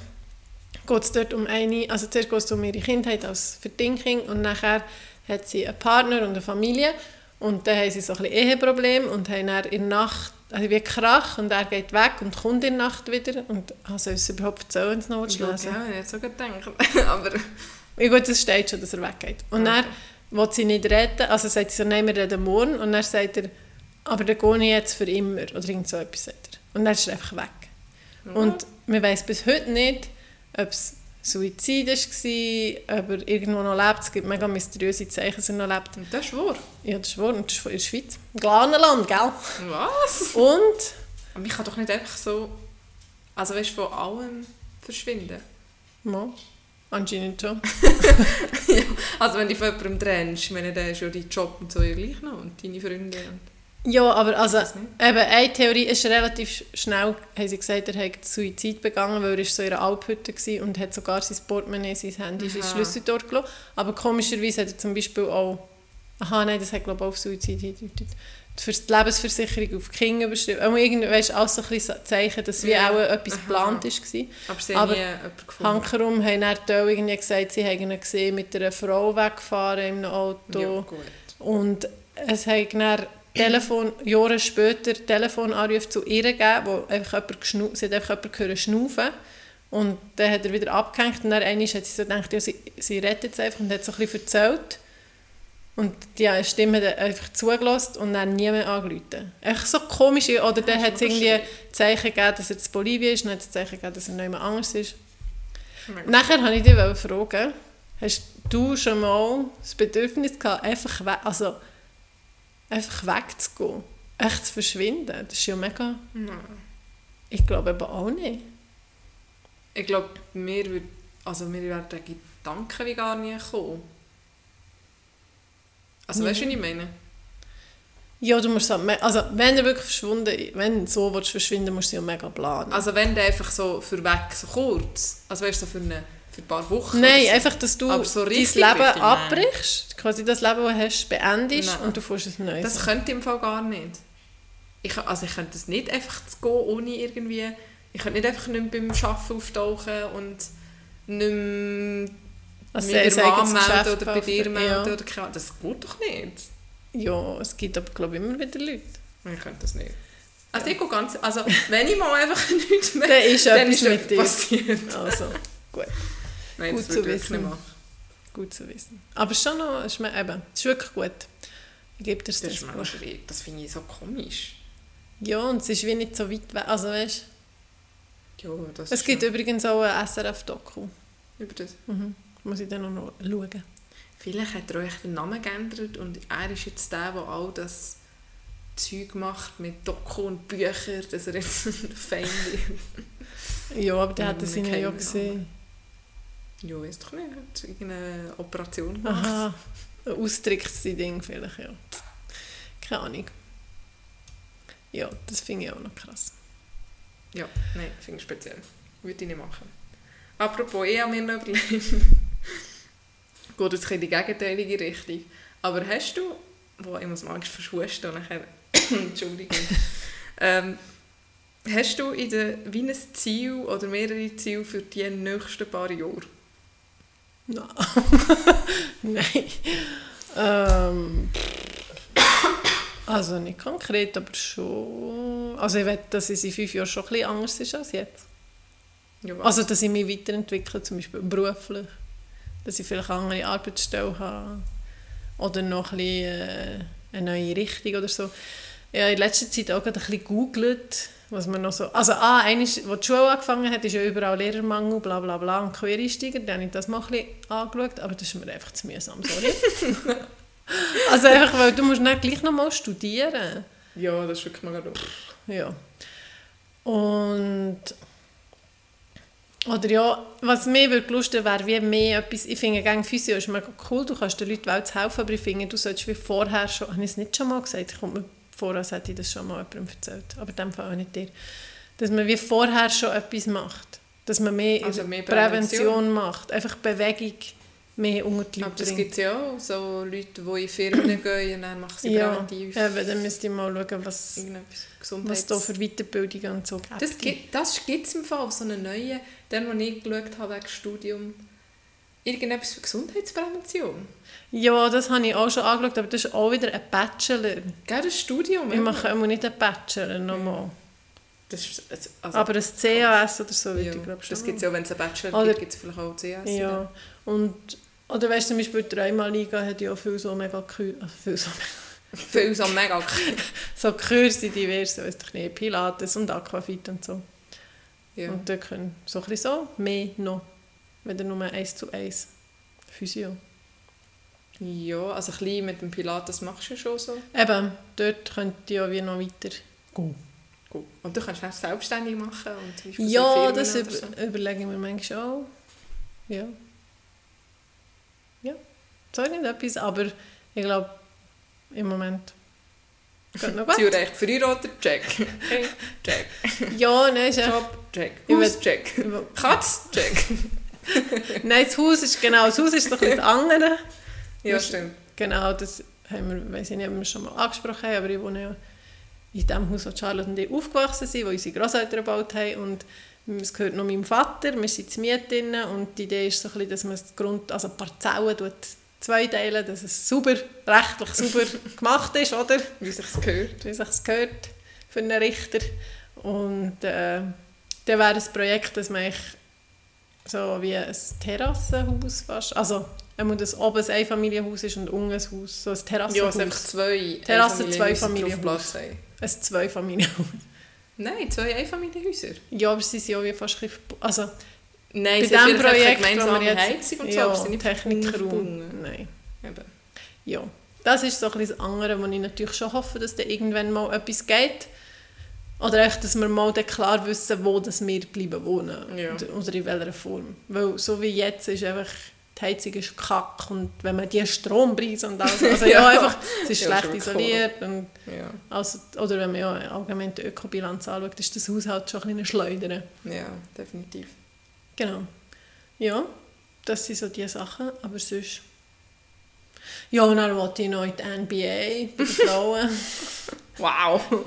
[SPEAKER 2] geht es dort um eine, also zuerst geht es um ihre Kindheit als Verdinking und nachher hat sie einen Partner und eine Familie und dann haben sie so ein bisschen Eheproblem und haben dann in der Nacht, also wie Krach und er geht weg und kommt in der Nacht wieder und ah, soll ich es überhaupt erzählen, es noch
[SPEAKER 1] Ja, ich hätte so gedacht. Aber
[SPEAKER 2] ja gut, es steht schon, dass er weggeht. Und
[SPEAKER 1] Okay.
[SPEAKER 2] Will sie nicht retten, also sagt sie so, nein, wir reden morgen. Und dann sagt er, aber dann gehe ich jetzt für immer. Oder irgend so etwas sagt er. Und dann ist er einfach weg. Und man weiß bis heute nicht, ob es Suizid war, ob er irgendwo noch lebt. Es gibt mega mysteriöse Zeichen, dass er noch lebt.
[SPEAKER 1] Und das ist wahr.
[SPEAKER 2] Ja, das ist wahr. Und das ist in der Schweiz. Im Glanenland, gell?
[SPEAKER 1] Was?
[SPEAKER 2] Und...
[SPEAKER 1] Aber ich kann doch nicht einfach so... Also weißt du, von allem verschwinden.
[SPEAKER 2] Ja, anscheinend schon.
[SPEAKER 1] Also wenn du von jemandem trennst, meine, dann ist ja dein Job und so ja gleich noch und deine Freunde. Und
[SPEAKER 2] Ja, aber also, eben, eine Theorie ist relativ schnell, haben sie gesagt, er hat Suizid begangen, weil er so in einer Alphütte war und hat sogar sein Portemonnaie, sein Handy, sein. Schlüssel dort gelassen. Aber komischerweise hat er zum Beispiel auch, aha, nein, das hat glaube ich auch auf Suizid hingedeutet, für die Lebensversicherung auf die Kinder überschrieben. Aber irgendwie, weißt alles so ein bisschen Zeichen, dass wie
[SPEAKER 1] Ja.
[SPEAKER 2] auch etwas
[SPEAKER 1] Aha.
[SPEAKER 2] geplant war.
[SPEAKER 1] aber sie
[SPEAKER 2] Aber
[SPEAKER 1] haben nie jemanden gefunden.
[SPEAKER 2] Hankerum haben dann irgendwie gesagt, sie haben ihn gesehen mit einer Frau weggefahren einem Auto.
[SPEAKER 1] Ja, gut.
[SPEAKER 2] Und es hat dann Telefon, Jahre später Telefonanrufe zu ihr gegeben, wo einfach jemand geschnu sie hat einfach jemanden gehört schnaufen. Und dann hat er wieder abgehängt und dann hat sie so gedacht, ja, sie, sie rettet jetzt einfach und hat so ein bisschen erzählt. Und die Stimme hat einfach zugelassen und dann niemand angerufen. Echt so komisch. Oder dann hat es
[SPEAKER 1] aber
[SPEAKER 2] irgendwie Zeichen gegeben, dass er in Bolivien ist, und dann hat es Zeichen gegeben, dass er noch jemand anders ist.
[SPEAKER 1] Mega.
[SPEAKER 2] Nachher wollte ich dich fragen, hast du schon mal das Bedürfnis gehabt, einfach, we also, einfach wegzugehen? Echt zu verschwinden? Das ist ja mega...
[SPEAKER 1] Nein.
[SPEAKER 2] Ich glaube eben auch nicht.
[SPEAKER 1] Ich glaube, mir, würd, also mir werden der Gedanken wie gar nie kommen. Also weißt du, was ich meine?
[SPEAKER 2] Ja, du musst halt, also wenn du wirklich verschwunden, wenn so willst verschwinden, musst du ja mega planen.
[SPEAKER 1] Also wenn du einfach so für weg, so kurz, also weißt du, so für, eine, für ein paar Wochen
[SPEAKER 2] Nein,
[SPEAKER 1] so.
[SPEAKER 2] einfach, dass du
[SPEAKER 1] so
[SPEAKER 2] dein Leben abbrichst, quasi das Leben, das du hast, beendest
[SPEAKER 1] Nein.
[SPEAKER 2] und du fährst ein neues.
[SPEAKER 1] Das könnte ich im Fall gar nicht. Ich, also ich könnte es nicht einfach gehen, ohne irgendwie... Ich könnte nicht einfach nicht beim Arbeiten auftauchen und nicht mehr
[SPEAKER 2] also ein
[SPEAKER 1] der
[SPEAKER 2] eigenes
[SPEAKER 1] melden oder bei dir melden.
[SPEAKER 2] Ja.
[SPEAKER 1] Oder keine Ahnung. das geht doch nicht.
[SPEAKER 2] ja, es gibt aber, glaube ich, immer wieder Leute.
[SPEAKER 1] Ich könnte das nicht. Also ich gehe ganz... Also wenn ich mal einfach nichts mehr...
[SPEAKER 2] Dann ist
[SPEAKER 1] dann
[SPEAKER 2] etwas
[SPEAKER 1] ist
[SPEAKER 2] mit dir.
[SPEAKER 1] passiert.
[SPEAKER 2] Also, gut,
[SPEAKER 1] Nein,
[SPEAKER 2] Gut
[SPEAKER 1] das
[SPEAKER 2] zu wissen. gut zu wissen. Aber schon noch, es ist, mir- eben, es ist wirklich gut. Ich gebe dir das.
[SPEAKER 1] Das
[SPEAKER 2] das.
[SPEAKER 1] Das finde ich so komisch.
[SPEAKER 2] ja, und es ist wie nicht so weit weg. Also weißt,
[SPEAKER 1] Ja, das
[SPEAKER 2] es gibt
[SPEAKER 1] schon-
[SPEAKER 2] übrigens auch ein SRF-Doku.
[SPEAKER 1] über das.
[SPEAKER 2] Mhm. Muss ich dann noch schauen.
[SPEAKER 1] Vielleicht hat er euch den Namen geändert und er ist jetzt der, der all das Zeug macht mit Doku und Büchern, dass er jetzt ein Fan wird.
[SPEAKER 2] Ja, aber der hat das ihn ja gesehen.
[SPEAKER 1] Ja, weiß doch nicht. Hat irgendeine Operation gemacht.
[SPEAKER 2] Aha, ein Austricksding vielleicht, ja. Keine Ahnung. Ja, das finde ich auch noch krass.
[SPEAKER 1] Ja, nein, finde ich speziell. Würde ich nicht machen. Apropos, ich habe mir noch überlegt, geht jetzt in die gegenteilige Richtung, aber hast du, wo ich muss manchmal verschwusten und nachher, Entschuldigung, ähm, hast du in der, wie ein Ziel oder mehrere Ziele für die nächsten paar Jahre?
[SPEAKER 2] Nein. Nein. Ähm, also nicht konkret, aber schon. Also ich will, dass es in fünf Jahren schon ein bisschen anders ist als jetzt.
[SPEAKER 1] Ja?
[SPEAKER 2] Also dass ich mich weiterentwickle, zum Beispiel beruflich. Dass ich vielleicht eine andere Arbeitsstelle habe. Oder noch ein bisschen, äh, eine neue Richtung oder so. Ich habe in letzter Zeit auch gerade ein bisschen gegoogelt, was man noch so... Also ah, eines, als die Schule angefangen hat, ist ja überall Lehrermangel, bla bla bla und Quereinsteiger. Dann habe ich das mal ein bisschen angeschaut, aber das ist mir einfach zu mühsam, sorry. also einfach, weil du musst dann gleich noch mal studieren.
[SPEAKER 1] ja, das ist wirklich doof.
[SPEAKER 2] Ja. Und... Oder ja, was mir würde lusten wäre, wie mehr etwas... Ich finde, gegen Physio ist mega cool, du kannst den Leuten Welt helfen, aber ich finde, du solltest wie vorher schon... Habe ich es nicht schon mal gesagt? Ich komme mir vor, als hätte ich das schon mal jemandem erzählt. Aber in dem Fall auch nicht dir. Dass man wie vorher schon etwas macht. Dass man mehr,
[SPEAKER 1] Also mehr
[SPEAKER 2] Prävention.
[SPEAKER 1] Prävention.
[SPEAKER 2] macht. Einfach Bewegung mehr unter die
[SPEAKER 1] Aber
[SPEAKER 2] Leute
[SPEAKER 1] das
[SPEAKER 2] bringt.
[SPEAKER 1] gibt es ja auch, so Leute, die in Firmen gehen und dann machen sie
[SPEAKER 2] Ja,
[SPEAKER 1] präventiv
[SPEAKER 2] eben, dann müsste ich mal schauen, was, was da für Weiterbildungen und so gibt.
[SPEAKER 1] Das gibt das gibt's im Fall, so einen neuen, den, den ich geschaut habe wegen Studium. Irgendetwas für Gesundheitsprävention.
[SPEAKER 2] Ja, das habe ich auch schon angeschaut, aber das ist auch wieder ein Bachelor.
[SPEAKER 1] Gell, das Studium.
[SPEAKER 2] Wir
[SPEAKER 1] ja.
[SPEAKER 2] machen immer nicht einen Bachelor nochmal.
[SPEAKER 1] Das ist, also, also,
[SPEAKER 2] Aber ein CAS oder so,
[SPEAKER 1] ja,
[SPEAKER 2] ich glaube schon.
[SPEAKER 1] das gibt es ja, wenn es einen Bachelor
[SPEAKER 2] Oder-
[SPEAKER 1] gibt, gibt es vielleicht auch CS.
[SPEAKER 2] Ja, und... Oder weißt du, zum Beispiel die Dreimal-Liga hat ja viel so mega Kü also viel so,
[SPEAKER 1] Viel so mega
[SPEAKER 2] so Kurse, diverse, weiss ich nicht, Pilates und Aquafit und so.
[SPEAKER 1] ja.
[SPEAKER 2] Und da können so ein bisschen so mehr noch, wenn nur eins zu eins Physio.
[SPEAKER 1] ja, also ein bisschen mit dem Pilates machst du ja schon so.
[SPEAKER 2] Eben, dort könnt ihr ja wie noch weiter gehen.
[SPEAKER 1] Gut. Und du kannst es selbstständig machen. Und
[SPEAKER 2] Ja, das über,
[SPEAKER 1] so.
[SPEAKER 2] überlege ich mir manchmal auch. Ja. So irgendetwas, aber ich glaube, im Moment geht noch gut.
[SPEAKER 1] Zürich, Verheiratet, check. Hey, check.
[SPEAKER 2] ja, nein, ist echt,
[SPEAKER 1] Job, check. Haus, check. Katz, check.
[SPEAKER 2] nein, das Haus ist genau, das Haus ist doch das andere.
[SPEAKER 1] Ja, stimmt.
[SPEAKER 2] Genau, das haben wir, weiß ich nicht, ob wir schon mal angesprochen haben, aber ich wohne ja in dem Haus, wo Charlotte und ich aufgewachsen sind, wo unsere Großeltern gebaut haben und es gehört noch meinem Vater, wir sind zu Miete drin und die Idee ist so ein bisschen, dass man das Grund, also Parzellen tut zweiteilen, dass es sauber, rechtlich sauber gemacht ist, oder?
[SPEAKER 1] Wie sich gehört.
[SPEAKER 2] Wie sich gehört für einen Richter. Und äh, dann wäre ein Projekt, dass man eigentlich so wie ein Terrassenhaus fast, also wenn das oben ein Einfamilienhaus ist und unten ein Haus, so ein
[SPEAKER 1] Ja,
[SPEAKER 2] Terrassenhaus.
[SPEAKER 1] es einfach zwei
[SPEAKER 2] Terrasse, zwei Familienhäuser. Ein Zweifamilienhaus.
[SPEAKER 1] Nein, zwei Einfamilienhäuser.
[SPEAKER 2] Ja, aber sie sind ja wie fast ein bisschen, also
[SPEAKER 1] Nein,
[SPEAKER 2] Bei diesem Projekt, wo
[SPEAKER 1] gemeinsame
[SPEAKER 2] wir jetzt...
[SPEAKER 1] Heizung und so,
[SPEAKER 2] ja,
[SPEAKER 1] sind nicht.
[SPEAKER 2] Nein.
[SPEAKER 1] Eben.
[SPEAKER 2] Ja, das ist so ein bisschen das andere, wo ich natürlich schon hoffe, dass da irgendwann mal etwas geht. Oder echt, dass wir mal klar wissen, wo das wir bleiben wohnen.
[SPEAKER 1] Ja.
[SPEAKER 2] Oder, in welcher Form. Weil so wie jetzt ist einfach, die Heizung ist kack und wenn man die Strompreise und alles, also ja,
[SPEAKER 1] Ja.
[SPEAKER 2] einfach, es ist
[SPEAKER 1] Ja,
[SPEAKER 2] schlecht isoliert. Und,
[SPEAKER 1] Ja.
[SPEAKER 2] also, oder wenn man ja allgemein die Ökobilanz anschaut, ist das Haushalt schon ein bisschen schleudern.
[SPEAKER 1] ja, definitiv.
[SPEAKER 2] Genau. Ja, das sind so die Sachen, aber sonst... Ja, und dann wollte ich noch in die NBA bei den Frauen.
[SPEAKER 1] Wow!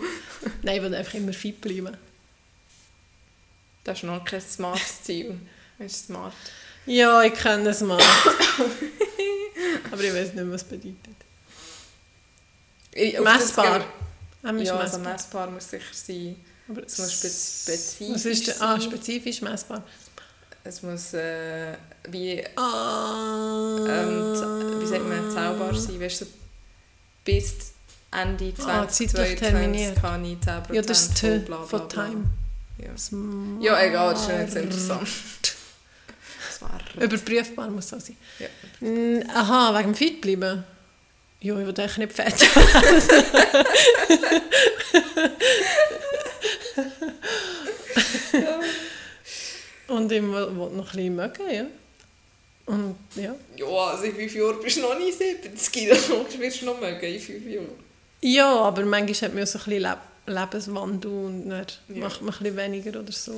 [SPEAKER 2] Nein, ich will einfach immer fit bleiben.
[SPEAKER 1] Das ist noch kein smartes Ziel. Das ist smart.
[SPEAKER 2] Ja, ich kenne es mal. aber ich weiß nicht, was es bedeutet.
[SPEAKER 1] Ich-
[SPEAKER 2] Messbar.
[SPEAKER 1] Ja, also
[SPEAKER 2] messbar.
[SPEAKER 1] messbar muss sicher sein.
[SPEAKER 2] Aber
[SPEAKER 1] Es muss spe- spezifisch
[SPEAKER 2] Was ist denn? Ah, spezifisch messbar.
[SPEAKER 1] Es muss äh, wie,
[SPEAKER 2] Ah.
[SPEAKER 1] ähm, wie sagt man, zauberbar sein. Weißt du, bis Ende
[SPEAKER 2] Ah, zeitlich
[SPEAKER 1] 2022
[SPEAKER 2] terminiert.
[SPEAKER 1] kann ich 10%
[SPEAKER 2] Ja, das T von. Time.
[SPEAKER 1] Ja.
[SPEAKER 2] Smart.
[SPEAKER 1] ja, egal, das ist nicht so interessant.
[SPEAKER 2] Überprüfbar muss das sein.
[SPEAKER 1] Ja.
[SPEAKER 2] Mm, Aha, wegen dem Fit bleiben. Ja, ich will eigentlich nicht fett Und ich will noch ein bisschen mögen, ja. Und ja.
[SPEAKER 1] Ja, also in fünf Jahren bist du noch nicht 70, dann wirst du noch mögen in fünf Jahren.
[SPEAKER 2] Ja, aber manchmal hat man ja so ein bisschen Leb Lebenswandel und dann
[SPEAKER 1] Ja.
[SPEAKER 2] macht man ein bisschen weniger oder so.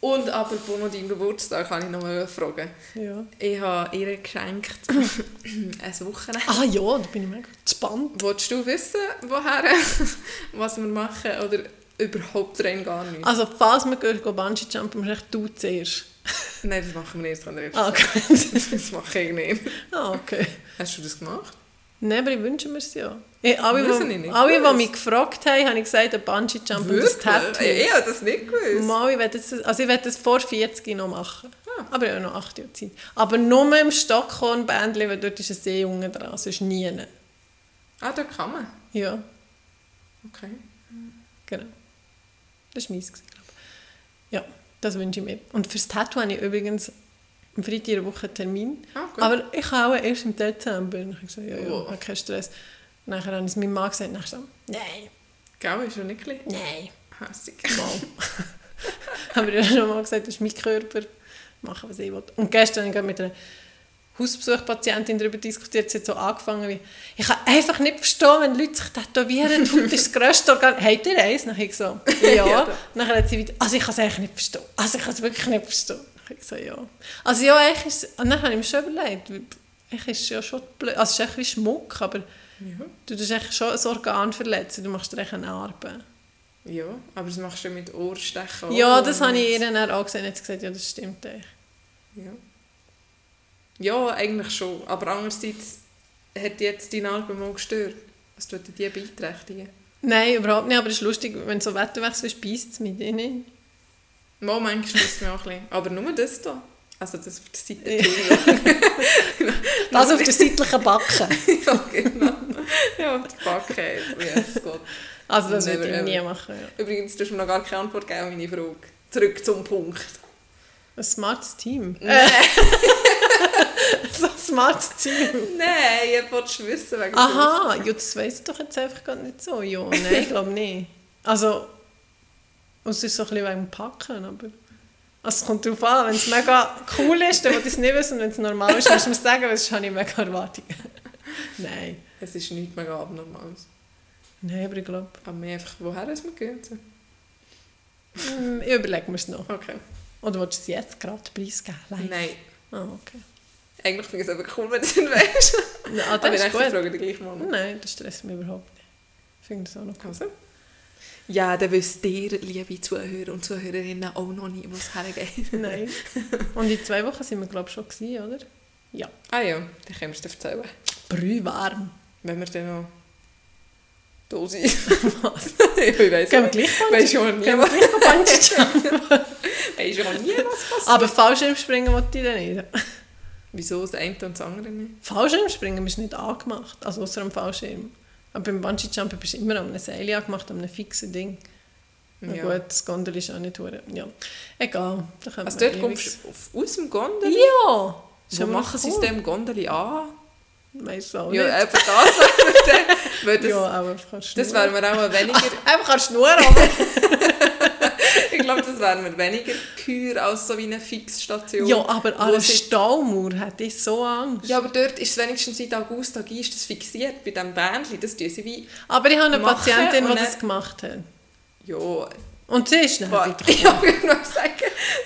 [SPEAKER 1] Und aber noch deinem Geburtstag kann ich noch mal fragen.
[SPEAKER 2] Ja.
[SPEAKER 1] Ich habe ihr geschenkt ein Wochenende.
[SPEAKER 2] Ah ja, da bin ich mega gespannt.
[SPEAKER 1] Wolltest du wissen, woher, was wir machen oder überhaupt rein gar nicht?
[SPEAKER 2] Also falls wir gehen, gehen Bungee Jumpen, musst du zuerst.
[SPEAKER 1] Nein, das machen wir erst an der ersten
[SPEAKER 2] Ah, okay.
[SPEAKER 1] Das mache ich nicht.
[SPEAKER 2] ah, okay.
[SPEAKER 1] Hast du das gemacht?
[SPEAKER 2] Nein, aber ich wünsche mir es ja. Ich, alle, die,
[SPEAKER 1] ich nicht.
[SPEAKER 2] alle, die mich gefragt haben, habe ich gesagt, ein Bungee Jump und ein Tattoo.
[SPEAKER 1] Ich, habe das nicht gewusst.
[SPEAKER 2] Mal, ich will das, also ich will das vor 40 noch machen.
[SPEAKER 1] Ah.
[SPEAKER 2] Aber ich habe noch 8 Jahre Zeit. Aber nur im Stockholm-Bändchen, weil dort ist ein Seejunge dran, sonst nie.
[SPEAKER 1] Ah, da kann man.
[SPEAKER 2] Ja,
[SPEAKER 1] Okay.
[SPEAKER 2] genau. Das war meins, glaube ich. Ja, das wünsche ich mir. Und fürs Tattoo habe ich übrigens am Freitag in der Woche einen Termin.
[SPEAKER 1] Gut.
[SPEAKER 2] Aber ich kann auch erst im Dezember. Und ich habe gesagt, ja, ja,
[SPEAKER 1] Wow.
[SPEAKER 2] ich habe keinen Stress. Nachher habe ich es meinem Mann gesagt, nachher so, nein,
[SPEAKER 1] Gell, ist schon nicht bisschen
[SPEAKER 2] nein,
[SPEAKER 1] hässig.
[SPEAKER 2] mal. Aber ich habe schon mal gesagt, das ist mein Körper, machen, was ich will. Und gestern habe ich mit einer Hausbesuchpatientin darüber diskutiert, sie hat so angefangen wie, ich kann einfach nicht verstehen, wenn Leute sich tätowieren, die Haut ist das grösste Organ. Habt ihr eins? Dann ich so, ja.
[SPEAKER 1] Ja.
[SPEAKER 2] Nachher hat sie wieder, also ich kann es eigentlich nicht verstehen. Also ich kann es wirklich nicht verstehen. Dann ich so, ja. Also ja, eigentlich ist es- und dann habe ich mir schon überlegt, eigentlich ist ja schon blöd, also es ist echt wie Schmuck, aber
[SPEAKER 1] Ja.
[SPEAKER 2] du tust echt schon ein Organ verletzen, du machst dir echt eine Narbe.
[SPEAKER 1] ja, aber das machst du mit Ohrstechen
[SPEAKER 2] Ja, das habe ich ihr dann auch gesagt. Jetzt gesagt, ja, das stimmt eigentlich.
[SPEAKER 1] Ja. Ja, eigentlich schon. Aber andererseits hat jetzt die Narbe mal gestört. Was tut die beeinträchtigen?
[SPEAKER 2] Nein, überhaupt nicht. Aber es ist lustig, wenn so Wetterwechsel ist, beißt es mit ihnen.
[SPEAKER 1] Mal manchmal ist mir auch ein bisschen. Aber nur das hier. Also das auf der Seite.
[SPEAKER 2] Das auf der seitlichen Backe.
[SPEAKER 1] ja, genau. Ja, auf der Backe. Yes, Gott.
[SPEAKER 2] Also das würde ich nie machen. Ja.
[SPEAKER 1] Übrigens, du hast mir noch gar keine Antwort gegeben auf meine Frage. Zurück zum Punkt.
[SPEAKER 2] Ein smartes Team.
[SPEAKER 1] Nein,
[SPEAKER 2] so ein smartes Team.
[SPEAKER 1] nein, ich wollte wissen wegen
[SPEAKER 2] Aha, ja, das weiss ich doch jetzt einfach gar nicht so. Ja, nein, ich glaube nicht. Also, es ist so ein bisschen wegen dem Packen, aber... Also es kommt darauf an, wenn es mega cool ist, dann will ich es nicht wissen. Und wenn es normal ist, musst du mir sagen, weil sonst habe ich mega Erwartungen. nein.
[SPEAKER 1] Es ist nichts mega Abnormales.
[SPEAKER 2] Nein, aber ich glaube...
[SPEAKER 1] Aber mir einfach, woher es mir gehört.
[SPEAKER 2] Hm, Ich überlege mir es noch.
[SPEAKER 1] Okay.
[SPEAKER 2] Oder willst du es jetzt gerade preisgeben? Live?
[SPEAKER 1] Nein.
[SPEAKER 2] Ah, okay.
[SPEAKER 1] Eigentlich finde ich es aber cool, wenn du es nicht weißt.
[SPEAKER 2] Ja, ah,
[SPEAKER 1] Aber
[SPEAKER 2] das
[SPEAKER 1] ich
[SPEAKER 2] ist
[SPEAKER 1] frage dich gleich mal.
[SPEAKER 2] Nein, das stresst mich überhaupt nicht. Ich finde das auch noch cool.
[SPEAKER 1] Also. Ja, dann wisst ihr, liebe Zuhörer und Zuhörerinnen, auch noch nicht, wo es hergeht.
[SPEAKER 2] Nein. Und in zwei Wochen sind wir, glaube ich, schon gewesen, oder? Ja.
[SPEAKER 1] Ah ja, dann können wir es erzählen.
[SPEAKER 2] Brühwarm.
[SPEAKER 1] Wenn wir dann noch da sind.
[SPEAKER 2] Was?
[SPEAKER 1] ich weiss
[SPEAKER 2] Gehen wir
[SPEAKER 1] nicht.
[SPEAKER 2] gleich
[SPEAKER 1] Weisst ja nie, was
[SPEAKER 2] jumpen?
[SPEAKER 1] weisst ja nie, was passiert.
[SPEAKER 2] Aber Fallschirmspringen wollte ich dann nicht.
[SPEAKER 1] Wieso das eine und das andere nicht?
[SPEAKER 2] Fallschirmspringen ist nicht angemacht, also außer am Fallschirm. Aber beim Bungee Jumpen bist du immer an einem Seil angemacht, an einem fixen Ding. Na
[SPEAKER 1] Ja.
[SPEAKER 2] gut, das Gondel ist auch nicht hure. Ja, egal.
[SPEAKER 1] Also dort
[SPEAKER 2] ewig-
[SPEAKER 1] kommst du auf, aus dem Gondel.
[SPEAKER 2] Ja!
[SPEAKER 1] Wo machen sie es dem Gondeli an?
[SPEAKER 2] Weißt du auch
[SPEAKER 1] Ja,
[SPEAKER 2] nicht.
[SPEAKER 1] eben das wäre dann, weil das,
[SPEAKER 2] ja, aber kannst
[SPEAKER 1] das wäre mir auch weniger,
[SPEAKER 2] Einfach kannst du nur aber
[SPEAKER 1] ich glaube, das wäre mir weniger geheuer als so wie eine Fixstation.
[SPEAKER 2] Ja, aber an einer Staumauer hätte ich so Angst.
[SPEAKER 1] Ja, aber dort ist es wenigstens seit August Tag ist das fixiert bei diesem Bändchen. Das tun sie wie,
[SPEAKER 2] Aber ich habe eine Patientin, die das gemacht hat.
[SPEAKER 1] ja,
[SPEAKER 2] Und sie ist dann
[SPEAKER 1] wa-
[SPEAKER 2] wieder
[SPEAKER 1] ich würde noch sagen,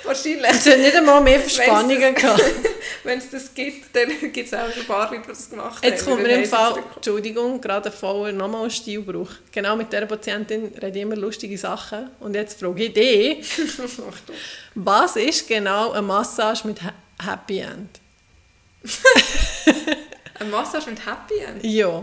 [SPEAKER 1] wahrscheinlich,
[SPEAKER 2] Sie hat nicht einmal mehr Verspannungen gehabt.
[SPEAKER 1] wenn es das gibt, dann gibt es auch ein paar die das gemacht
[SPEAKER 2] Jetzt
[SPEAKER 1] haben.
[SPEAKER 2] kommt mir
[SPEAKER 1] Dann
[SPEAKER 2] im Fall. Entschuldigung, gerade ein voller nochmal Stilbruch. Genau mit dieser Patientin rede ich immer lustige Sachen. Und jetzt frage ich dich, was ist genau eine Massage mit Ha- Happy End?
[SPEAKER 1] Eine Massage mit Happy End,
[SPEAKER 2] Ja.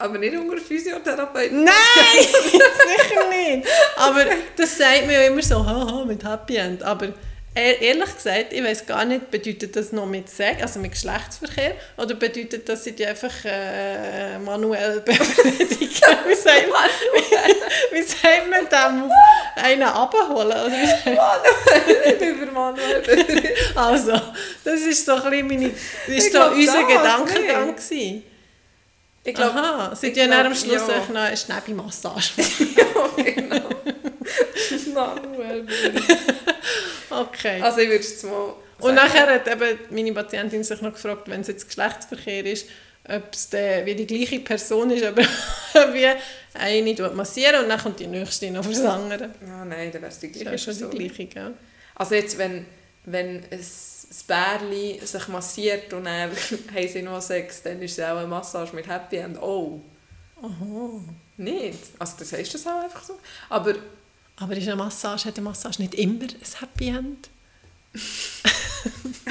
[SPEAKER 1] Aber nicht unter Physiotherapeuten.
[SPEAKER 2] Nein, sicher nicht. Aber das sagt man ja immer so, haha, mit Happy End. Aber ehrlich gesagt, ich weiß gar nicht, bedeutet das noch mit Sex, also mit Geschlechtsverkehr, oder bedeutet das, sie die einfach äh, manuell befriedigen? Wie sagt man, wie, wie sagt man dem? Einen abholen? Oder wie sagt
[SPEAKER 1] ich bin für Manuel.
[SPEAKER 2] Also, das ist so ein bisschen meine, das ist
[SPEAKER 1] Ich
[SPEAKER 2] so unser Gedankengang gewesen.
[SPEAKER 1] Ich glaube,
[SPEAKER 2] Aha, sie
[SPEAKER 1] ich
[SPEAKER 2] tun dann am
[SPEAKER 1] glaub,
[SPEAKER 2] Schluss
[SPEAKER 1] ja.
[SPEAKER 2] noch eine Schnäbi-Massage.
[SPEAKER 1] ja, genau. Manuel.
[SPEAKER 2] Okay.
[SPEAKER 1] Also ich würde jetzt mal
[SPEAKER 2] Und
[SPEAKER 1] sagen,
[SPEAKER 2] nachher hat eben meine Patientin sich noch gefragt, wenn es jetzt Geschlechtsverkehr ist, ob es wie die gleiche Person ist, aber wie eine massieren und dann kommt die nächste noch fürs andere.
[SPEAKER 1] Ja, nein, dann wäre es die
[SPEAKER 2] Das
[SPEAKER 1] gleiche
[SPEAKER 2] ist ja schon die gleiche, gell?
[SPEAKER 1] Also jetzt, wenn, wenn ein ein Bärli sich massiert und dann haben sie noch Sex, dann ist es auch eine Massage mit Happy End. Oh,
[SPEAKER 2] Aha.
[SPEAKER 1] nicht. Also das heißt das auch einfach so. Aber
[SPEAKER 2] Aber ist eine Massage, hat eine Massage nicht immer ein Happy End?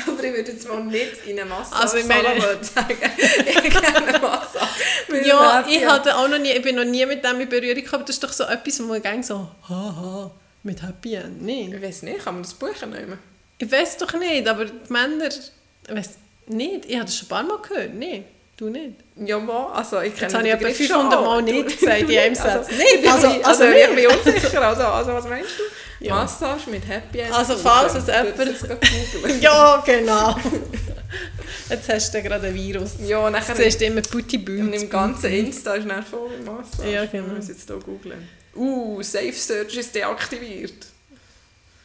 [SPEAKER 1] Aber ich würde jetzt mal nicht in eine Massage
[SPEAKER 2] Also ich meine-
[SPEAKER 1] sagen, ich gerne Massage.
[SPEAKER 2] Ja, ich, hatte auch noch nie, ich bin noch nie mit dem in Berührung gekommen. Das ist doch so etwas, wo man denkt so, haha, mit Happy End. Nein.
[SPEAKER 1] Ich weiß nicht, kann man das buchen nehmen?
[SPEAKER 2] Ich weiß doch nicht, aber die Männer, ich weiß nicht. Ich habe das schon ein paar Mal gehört. Nein, du nicht.
[SPEAKER 1] Ja, mal. Also ich kenne
[SPEAKER 2] Jetzt habe ich
[SPEAKER 1] Begriff
[SPEAKER 2] 500
[SPEAKER 1] schon.
[SPEAKER 2] Mal
[SPEAKER 1] Du-
[SPEAKER 2] nicht gesagt in einem Satz.
[SPEAKER 1] Also,
[SPEAKER 2] Nicht, also- also
[SPEAKER 1] also, ich bin unsicher. Also, also was meinst du?
[SPEAKER 2] Ja.
[SPEAKER 1] Massage mit Happy End.
[SPEAKER 2] Also, falls es
[SPEAKER 1] Du
[SPEAKER 2] jemand-. Ja, genau. Jetzt hast du gerade ein Virus.
[SPEAKER 1] Ja, und
[SPEAKER 2] Jetzt
[SPEAKER 1] nachher
[SPEAKER 2] siehst du immer Putti
[SPEAKER 1] und im ganzen Insta ist dann voll Massage.
[SPEAKER 2] Ja, genau.
[SPEAKER 1] Ich muss jetzt hier googeln. Uh, Safe Search ist deaktiviert.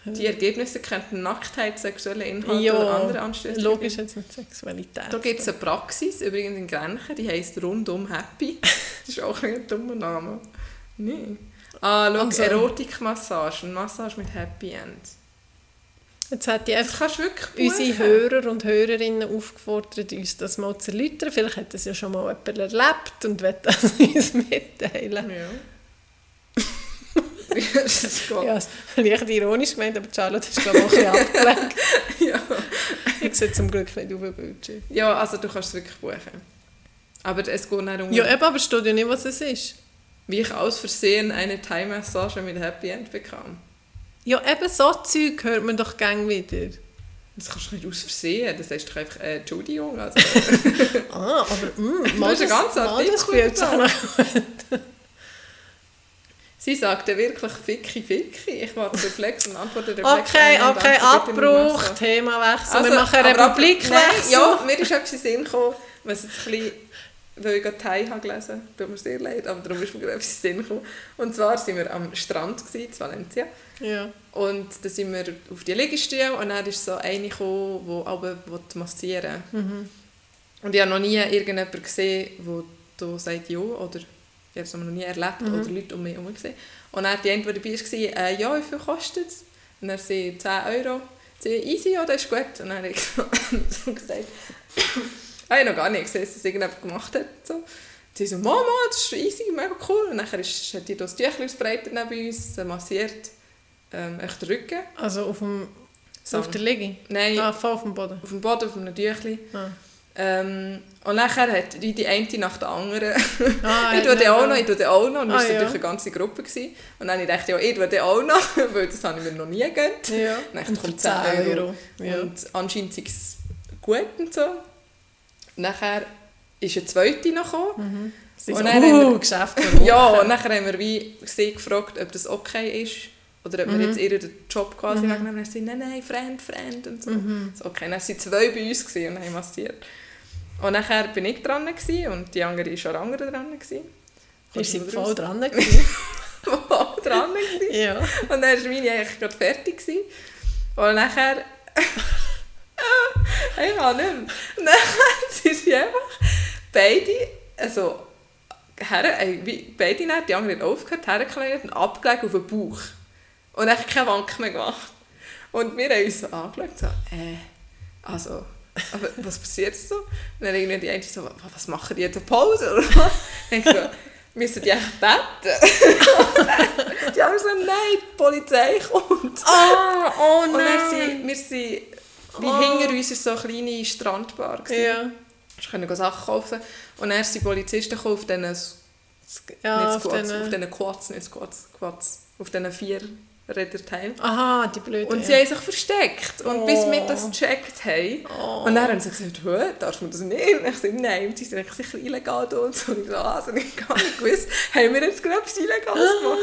[SPEAKER 1] Die Ergebnisse könnten Nacktheit, sexuelle Inhalte
[SPEAKER 2] Ja,
[SPEAKER 1] oder andere Anstöße
[SPEAKER 2] Logisch jetzt mit Sexualität.
[SPEAKER 1] Da gibt es eine Praxis, übrigens in Grenchen, die heisst Rundum Happy. Das ist auch ein, dummer Name. Nee. Ah, schau,
[SPEAKER 2] Also-
[SPEAKER 1] Erotikmassage, eine Massage mit Happy End.
[SPEAKER 2] Jetzt hat die einfach unsere. Hörer und Hörerinnen aufgefordert, uns das mal zu erläutern. Vielleicht hat das ja schon mal jemand erlebt und will das uns mitteilen.
[SPEAKER 1] Ja. Das.
[SPEAKER 2] Ja, das habe leicht ironisch gemeint, aber Charlotte ist glaube ich auch ein bisschen abgelenkt.
[SPEAKER 1] Ja.
[SPEAKER 2] Ich sehe zum Glück nicht auf dem Bildschirm.
[SPEAKER 1] ja, also du kannst es wirklich buchen. Aber es geht nicht um,
[SPEAKER 2] Ja, eben, aber steht ja nicht, was es ist.
[SPEAKER 1] wie ich aus Versehen eine Thai-Massage mit Happy End bekam.
[SPEAKER 2] Ja, eben so Zeug hört man doch gang wieder.
[SPEAKER 1] Das kannst du nicht aus Versehen, das heißt doch einfach äh, Entschuldigung. Also,
[SPEAKER 2] Ah, aber mm,
[SPEAKER 1] Du hast einen ganzen
[SPEAKER 2] mal, das fühlt sich nach...
[SPEAKER 1] Sie sagte wirklich Ficky Ficky. Ich war Reflex und antworte Reflex.
[SPEAKER 2] Okay,
[SPEAKER 1] ein
[SPEAKER 2] okay, Abbruch. Themawechsel.
[SPEAKER 1] Also,
[SPEAKER 2] wir machen einen Republikwechsel.
[SPEAKER 1] Ja, mir ist etwas in Sinn gekommen, was jetzt ein bisschen, weil ich gerade Thai habe gelesen, tut mir sehr leid, aber darum ist mir gerade etwas in Sinn gekommen. Und zwar waren wir am Strand gewesen, in Valencia.
[SPEAKER 2] ja.
[SPEAKER 1] Und dann sind wir auf die Liegestühle und dann ist so eine gekommen, die aber massieren.
[SPEAKER 2] Mhm.
[SPEAKER 1] Und ich habe noch nie irgendjemanden gesehen, der sagt ja, oder ich habe es noch nie erlebt
[SPEAKER 2] Mhm.
[SPEAKER 1] oder Leute um mich herum gesehen. Und dann die eine, die dabei war, äh, ja, wie viel kostet es? Und dann sie 10 Euro. Sie, easy, ja, das ist gut. Und dann habe ich so gesagt, ich habe noch gar nicht gesehen, dass das irgendjemand gemacht hat. So. Sie so, Mama, das ist easy, mega cool. Und dann ist, hat die das Tüchlein ausbreitet neben uns, sie massiert ähm, echt den Rücken.
[SPEAKER 2] Also auf, dem,
[SPEAKER 1] So.
[SPEAKER 2] auf der Liege?
[SPEAKER 1] Nein,
[SPEAKER 2] Ah, voll auf dem Boden.
[SPEAKER 1] auf dem Boden, auf einem Tüchlein.
[SPEAKER 2] Ah.
[SPEAKER 1] Ähm, und nachher hat die, die eine nach der anderen.
[SPEAKER 2] Ah,
[SPEAKER 1] ich tue den auch noch, ich tue den auch noch. Und wir
[SPEAKER 2] Ah,
[SPEAKER 1] waren
[SPEAKER 2] ja.
[SPEAKER 1] natürlich eine ganze Gruppe. Gewesen. Und dann habe ich gedacht, ja, ich tue den auch noch, weil das habe ich mir noch nie gegönnt.
[SPEAKER 2] Ja.
[SPEAKER 1] Dann
[SPEAKER 2] Und
[SPEAKER 1] kommt
[SPEAKER 2] für
[SPEAKER 1] 10 Euro.
[SPEAKER 2] Ja.
[SPEAKER 1] Und anscheinend ist es gut und so. Nachher ist eine zweite noch gekommen.
[SPEAKER 2] Sie
[SPEAKER 1] Und
[SPEAKER 2] so,
[SPEAKER 1] dann haben
[SPEAKER 2] uh,
[SPEAKER 1] wir-
[SPEAKER 2] Geschäft.
[SPEAKER 1] Ja, und nachher haben wir wie sie gefragt, ob das okay ist, Oder ob wir jetzt ihr den Job quasi wegnehmen. Und dann sie, nein, nein, Friend, Friend und so. so okay, dann waren zwei bei uns und haben massiert. Und nachher bin ich dran gewesen, und die andere war schon andere dran. Gewesen.
[SPEAKER 2] Ist sie voll dran gewesen?
[SPEAKER 1] Voll dran gewesen.
[SPEAKER 2] ja.
[SPEAKER 1] Und dann war meine eigentlich gerade fertig. Gewesen. Und nachher... ich kann nicht mehr. Und dann sind sie einfach beide, also, her, äh, wie- beide dann, die andere hat aufgehört, hergelegt und abgelegt auf den Bauch. Und echt keine Wank mehr gemacht. Und wir haben uns so angeschaut, so, äh, also, aber was passiert so? Und dann irgendwie die eine so, was machen die jetzt, Pause oder was? Und ich so, müssen die echt beten? die haben so, nein, die Polizei kommt.
[SPEAKER 2] Ah, oh
[SPEAKER 1] Und dann sind, wir sind, wie
[SPEAKER 2] Oh.
[SPEAKER 1] hinter uns war so eine kleine Strandbar. gewesen.
[SPEAKER 2] Ja.
[SPEAKER 1] Wir konnten Sachen kaufen. Und dann sind die Polizisten gekommen auf diesen,
[SPEAKER 2] Ja,
[SPEAKER 1] nicht
[SPEAKER 2] auf
[SPEAKER 1] Squats, auf diesen Quads, nicht Squats, Quads, auf diesen vier Räderteilen.
[SPEAKER 2] Aha, die blöde.
[SPEAKER 1] Und sie haben sich versteckt. Und bis wir das gecheckt haben.
[SPEAKER 2] Oh.
[SPEAKER 1] Und dann haben sie gesagt, «Hä, darf man das nicht? Und ich sagte, nein, und die sind eigentlich sicher illegal da und so. Und ich so, also ich gar nicht gewusst, haben wir jetzt gerade etwas Illegales gemacht?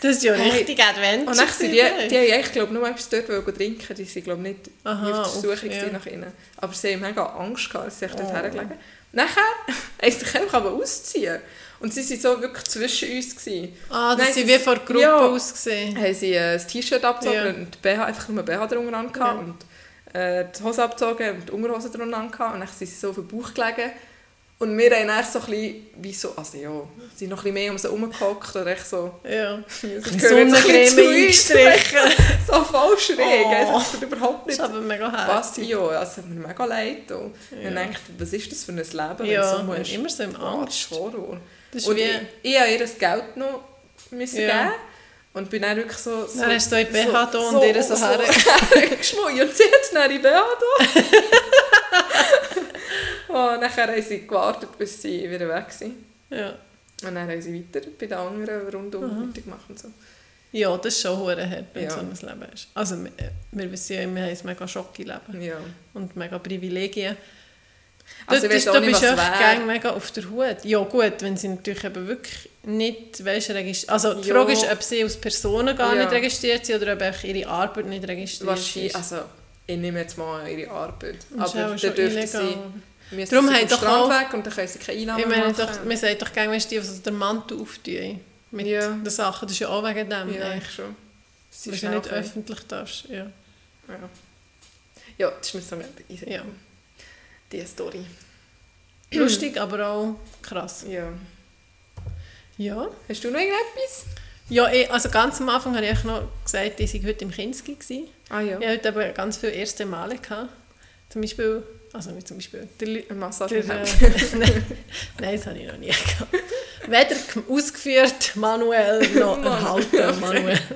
[SPEAKER 2] Das ist ja
[SPEAKER 1] Hey.
[SPEAKER 2] richtig Adventure.
[SPEAKER 1] Und dann sind die, die haben eigentlich, glaub, nur etwas dort wollen trinken. Die sind, glaube nicht
[SPEAKER 2] Aha,
[SPEAKER 1] auf der Suche
[SPEAKER 2] ja.
[SPEAKER 1] nach ihnen. Aber sie haben mega Angst gehabt, dass sie sich dort
[SPEAKER 2] Oh.
[SPEAKER 1] hergelegen Nachher haben sie sich einfach aber ausziehen. Und sie waren so wirklich zwischen uns. Gewesen.
[SPEAKER 2] Ah, das
[SPEAKER 1] Nein,
[SPEAKER 2] sind
[SPEAKER 1] sie-
[SPEAKER 2] wie vor der Gruppe
[SPEAKER 1] ja.
[SPEAKER 2] ausgesehen.
[SPEAKER 1] haben sie äh, das T-Shirt abgezogen
[SPEAKER 2] Ja.
[SPEAKER 1] und BH, einfach nur BH drunter an
[SPEAKER 2] Ja.
[SPEAKER 1] und äh, die Hose abgezogen und die Unterhose drunter an und dann sind sie so auf den Bauch gelegen und wir haben dann so ein bisschen, wie so, also ja, sind noch ein bisschen mehr um sie herumgehockt und echt so,
[SPEAKER 2] Ja. Sonnencreme eingestrichen.
[SPEAKER 1] so voll schräg,
[SPEAKER 2] Oh.
[SPEAKER 1] das hat überhaupt
[SPEAKER 2] Das
[SPEAKER 1] nicht
[SPEAKER 2] ist aber mega
[SPEAKER 1] passt. Ja, also es hat mir mega leid und
[SPEAKER 2] Ja.
[SPEAKER 1] ich dachte, was ist das für ein Leben, wenn
[SPEAKER 2] Ja,
[SPEAKER 1] du so musst,
[SPEAKER 2] immer so im
[SPEAKER 1] Boah,
[SPEAKER 2] Angst.
[SPEAKER 1] Horror.
[SPEAKER 2] Das ist
[SPEAKER 1] Und ich, ich habe ihr das Geld noch müssen
[SPEAKER 2] Ja.
[SPEAKER 1] geben und bin dann wirklich so... so
[SPEAKER 2] Dann hast du so in BH da und ihr so
[SPEAKER 1] hergeschmui und sie hat dann in BH da. und nachher haben sie gewartet, bis sie wieder weg sind.
[SPEAKER 2] Ja.
[SPEAKER 1] Und dann haben sie weiter bei den anderen rundum
[SPEAKER 2] Mhm.
[SPEAKER 1] weitergemacht und so.
[SPEAKER 2] ja, das ist schon hure hart, wenn
[SPEAKER 1] Ja.
[SPEAKER 2] so ein Leben hast. Also, wir, wir wissen ja, wir haben ein mega Schocke-Leben
[SPEAKER 1] Ja.
[SPEAKER 2] und mega Privilegien.
[SPEAKER 1] Also
[SPEAKER 2] das,
[SPEAKER 1] auch
[SPEAKER 2] da bist du echt mega auf der Hut. Ja gut, wenn sie natürlich eben wirklich nicht weißt, regist- Also die
[SPEAKER 1] Ja.
[SPEAKER 2] Frage ist, ob sie als Personen gar
[SPEAKER 1] Ja.
[SPEAKER 2] nicht registriert sind oder ob einfach ihre Arbeit nicht registriert
[SPEAKER 1] Wahrscheinlich,
[SPEAKER 2] ist.
[SPEAKER 1] also ich nehme jetzt mal ihre Arbeit.
[SPEAKER 2] Das
[SPEAKER 1] Aber
[SPEAKER 2] auch
[SPEAKER 1] dürften
[SPEAKER 2] illegal.
[SPEAKER 1] sie,
[SPEAKER 2] Darum
[SPEAKER 1] sie
[SPEAKER 2] doch
[SPEAKER 1] Strand
[SPEAKER 2] auch-
[SPEAKER 1] weg und dann können sie keine Einnahmen
[SPEAKER 2] Ich meine,
[SPEAKER 1] machen.
[SPEAKER 2] doch, man sagt doch gerne, wenn die so den Mantel auftun mit
[SPEAKER 1] Ja.
[SPEAKER 2] den Sachen, das ist ja auch wegen dem.
[SPEAKER 1] ja,
[SPEAKER 2] eigentlich.
[SPEAKER 1] schon.
[SPEAKER 2] Weil du nicht
[SPEAKER 1] können.
[SPEAKER 2] öffentlich darfst. Ja.
[SPEAKER 1] Ja. ja, das ist mir so easy.
[SPEAKER 2] Ja.
[SPEAKER 1] Die Story.
[SPEAKER 2] Lustig, aber auch krass.
[SPEAKER 1] Ja.
[SPEAKER 2] Ja.
[SPEAKER 1] Hast du noch irgendetwas?
[SPEAKER 2] Ja, ich, also ganz am Anfang habe ich noch gesagt, ich war heute im Kinski. gewesen.
[SPEAKER 1] Ah ja.
[SPEAKER 2] Ich hatte heute aber ganz viele erste Male. Gehabt. Zum Beispiel, also nicht zum Beispiel, der,
[SPEAKER 1] Massage
[SPEAKER 2] der, äh, nein, nein, das habe ich noch nie gehabt. Weder ausgeführt, manuell, noch erhalten, manuell.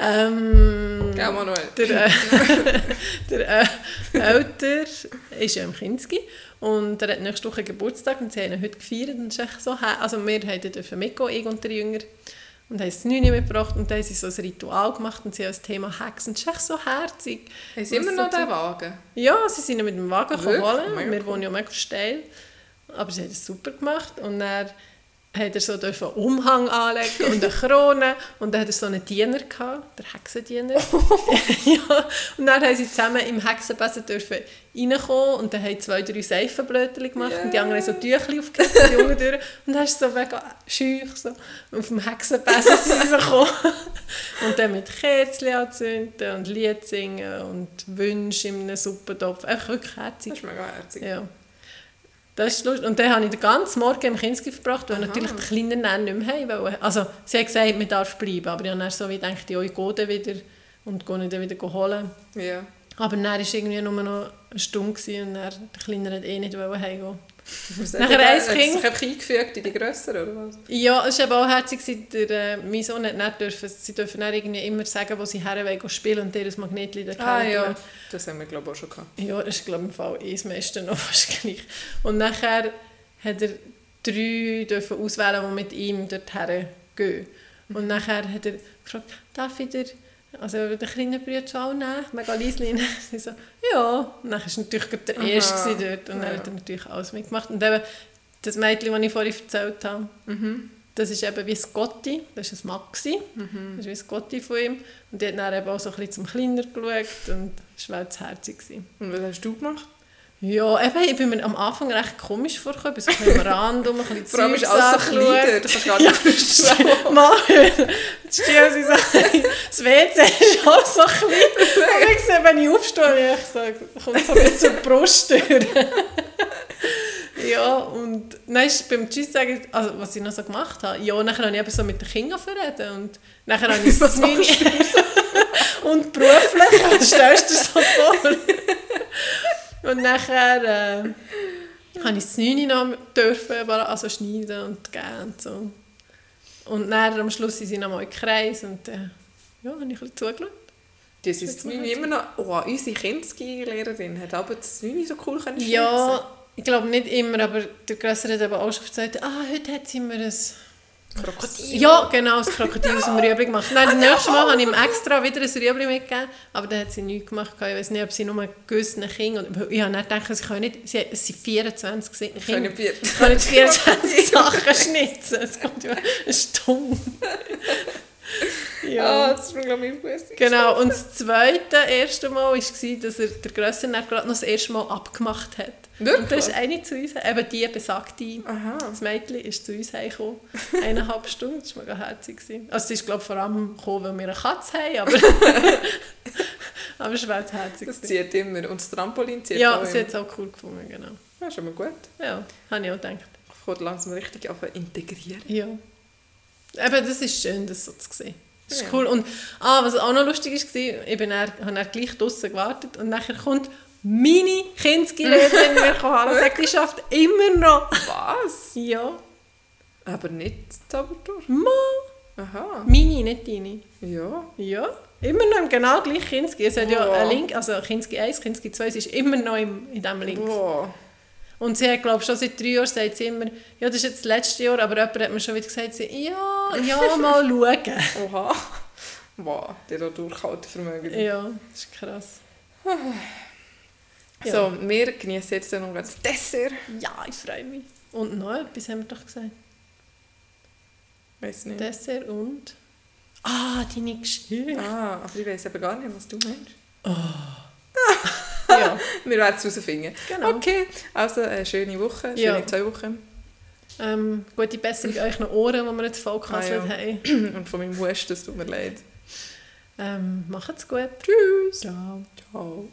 [SPEAKER 2] ähm,
[SPEAKER 1] Gell, Manuel?
[SPEAKER 2] der, äh, der äh, Älter ist ja im Kinski und er hat nächste Woche Geburtstag und sie haben ihn heute gefeiert und es ist echt so, also wir haben dürfen mitgehen, ich und der Jünger und haben das Neune mitgebracht und dann haben sie so ein Ritual gemacht und sie haben das Thema Hexen, das ist echt so herzig.
[SPEAKER 1] Haben sie immer noch den Wagen?
[SPEAKER 2] Ja, sie sind mit dem Wagen holen,
[SPEAKER 1] Mega
[SPEAKER 2] wir wohnen ja mega steil, aber sie haben das super gemacht und dann hat er so dürfen einen Umhang anlegen und eine Krone und dann hat er so einen Diener gehabt, der Hexendiener. ja, und dann haben sie zusammen im Hexenbesen dürfen reinkommen und dann haben zwei, drei Seifenblötchen gemacht und die anderen haben so Tüchli aufgegeben, die Jungen durch und dann ist so mega schüch so auf dem Hexenbesen sind sie so gekommen. und dann mit Kerzen anzünden und Lied singen und Wünsche in einem Suppentopf, einfach wirklich herzig.
[SPEAKER 1] Das ist mega herzig.
[SPEAKER 2] Ja. Das ist lustig. Und dann habe ich den ganzen Morgen im Kinski verbracht, weil
[SPEAKER 1] Aha.
[SPEAKER 2] natürlich die Kleinen dann nicht mehr haben wollten. Also, sie hat gesagt, man darf bleiben, aber ich habe dann so wie gedacht, ja, ich gehe dann wieder und gehe ihn dann wieder holen.
[SPEAKER 1] Ja.
[SPEAKER 2] Aber dann war irgendwie nur noch eine Stunde und dann, der Kleine hat eh nicht heimgehen Nachher
[SPEAKER 1] hat er-
[SPEAKER 2] ein
[SPEAKER 1] hat er
[SPEAKER 2] Kind.
[SPEAKER 1] sich einfach eingefügt in die Grösseren, oder was?
[SPEAKER 2] Ja, es war eben auch herzig, der, äh, mein Sohn hat nicht dürfen, sie dürfen dann irgendwie immer sagen, wo sie her wollen gehen spielen und dir ein Magnetli da
[SPEAKER 1] Ah ja, das haben wir glaube ich auch schon gehabt.
[SPEAKER 2] Ja, das ist glaube ich im Fall eh das meiste noch fast gleich. Und nachher hat er drei dürfen auswählen, die mit ihm dorthin gehen. Und nachher hat er gefragt, darf ich dir, also der kleine Bruder auch nehmen, mega leise. Sie so, ja. Und dann war natürlich der
[SPEAKER 1] Aha.
[SPEAKER 2] Erste dort und dann
[SPEAKER 1] Ja.
[SPEAKER 2] hat er natürlich alles mitgemacht. Und eben das Mädchen, das ich vorhin erzählt habe,
[SPEAKER 1] Mhm.
[SPEAKER 2] das ist eben wie Scotty, das war ein Maxi,
[SPEAKER 1] Mhm.
[SPEAKER 2] das ist wie Scotty von ihm. Und die hat dann eben auch so ein bisschen zum Kleiner geschaut und das war herzig.
[SPEAKER 1] Und was hast du gemacht?
[SPEAKER 2] Ja, eben, ich bin mir am Anfang recht komisch vorgekommen, bis ich am Rand um ein bisschen
[SPEAKER 1] Vor allem ist alles so klein du kannst gar nicht.
[SPEAKER 2] Mann, jetzt stehen sie so, das WC ist auch so klein. Und ich sehe, wenn ich aufstehe, ich so, kommt so bis zur Brusttür. ja, und dann ist beim Tschüss sagen, also was ich noch so gemacht habe, ja, nachher habe ich eben so mit den Kindern verreden und nachher habe ich das und beruflich, das stellst du dir so vor. Und nachher äh, habe ich das 9 noch dürfen, aber also schneiden und geben und so. Und dann am Schluss sind sie noch mal im Kreis und äh, ja, habe ich ein bisschen zugeschaut.
[SPEAKER 1] Das ist Mimi immer noch... Oh, unsere Kinski-Lehrerin hat aber das Mimi so cool können
[SPEAKER 2] Ja, ich glaube nicht immer, aber der Grössere hat eben auch schon gesagt, ah, heute hat sie mir ein...
[SPEAKER 1] Krokodil.
[SPEAKER 2] Ja, genau, das Krokodil aus dem Rüebli gemacht. Nein, das nächste Mal habe ich ihm extra wieder ein Rüebli mitgegeben, aber dann hat sie nichts gemacht. Ich weiß nicht, ob sie nur gewissen Kindern... Und ich habe nicht gedacht, sie können nicht... Sie, es sind 24
[SPEAKER 1] Ich
[SPEAKER 2] Kinder. Ich kann nicht 24 Sachen schnitzen. Es kommt ja eine Stunde.
[SPEAKER 1] Ah, das ist mir, glaube ich, bewusst.
[SPEAKER 2] Genau, und das zweite erste Mal war, dass er der Grösser dann gerade noch das erste Mal abgemacht hat. Und da
[SPEAKER 1] Wirklich?
[SPEAKER 2] ist eine zu uns, eben die besagte,
[SPEAKER 1] Aha.
[SPEAKER 2] das Mädchen ist zu uns heimgekommen. Eineinhalb Stunden, das war mega herzig. Also sie ist glaube ich vor allem gekommen, weil wir eine Katze haben, aber, aber es war herzig.
[SPEAKER 1] Das zieht immer. Und das Trampolin zieht
[SPEAKER 2] Ja, sie hat es auch cool gefunden, genau.
[SPEAKER 1] Ja, schon mal gut.
[SPEAKER 2] Ja, habe ich auch gedacht.
[SPEAKER 1] Ich wollte langsam richtig auf integrieren.
[SPEAKER 2] Ja. Eben, das ist schön, das so zu sehen. Das ist
[SPEAKER 1] Ja.
[SPEAKER 2] cool. Und ah, was auch noch lustig war, ich bin dann, habe dann gleich draußen gewartet und nachher kommt meine Kinski-Lehrerin mir und sagt, die schafft immer noch.
[SPEAKER 1] Was?
[SPEAKER 2] Ja.
[SPEAKER 1] Aber nicht Zaubertor.
[SPEAKER 2] Ma.
[SPEAKER 1] Aha.
[SPEAKER 2] Meine, nicht deine.
[SPEAKER 1] Ja.
[SPEAKER 2] Ja. Immer noch im genau gleichen Kinski. Es hat ja einen Link, also Kinski 1, Kinski 2, es ist immer noch im, in diesem Link.
[SPEAKER 1] Wow.
[SPEAKER 2] Und sie hat, glaube ich, schon seit drei Jahren sagt sie immer, ja, das ist jetzt das letzte Jahr, aber jemand hat mir schon wieder gesagt, sie, ja, ja, mal schauen.
[SPEAKER 1] Oha. Wow, der hat Durchhaltevermögen.
[SPEAKER 2] ja, das ist krass. Ja.
[SPEAKER 1] So, wir genießen jetzt noch das Dessert.
[SPEAKER 2] Ja, ich freue mich. Und noch etwas haben wir doch gesagt.
[SPEAKER 1] Weiß nicht.
[SPEAKER 2] Dessert und... Ah, deine Geschichte.
[SPEAKER 1] Ah, aber ich weiß aber gar nicht, was du meinst.
[SPEAKER 2] Ja,
[SPEAKER 1] Wir werden es herausfinden.
[SPEAKER 2] genau.
[SPEAKER 1] Okay, also eine schöne Woche, schöne
[SPEAKER 2] Ja.
[SPEAKER 1] zwei Wochen.
[SPEAKER 2] Ähm, gute Besserung euch noch Ohren, die wir jetzt voll gekasselt
[SPEAKER 1] Ah, ja.
[SPEAKER 2] haben.
[SPEAKER 1] Und von meinem Husten, es tut mir leid.
[SPEAKER 2] Ähm, macht's gut.
[SPEAKER 1] Tschüss.
[SPEAKER 2] Ciao.
[SPEAKER 1] Ciao.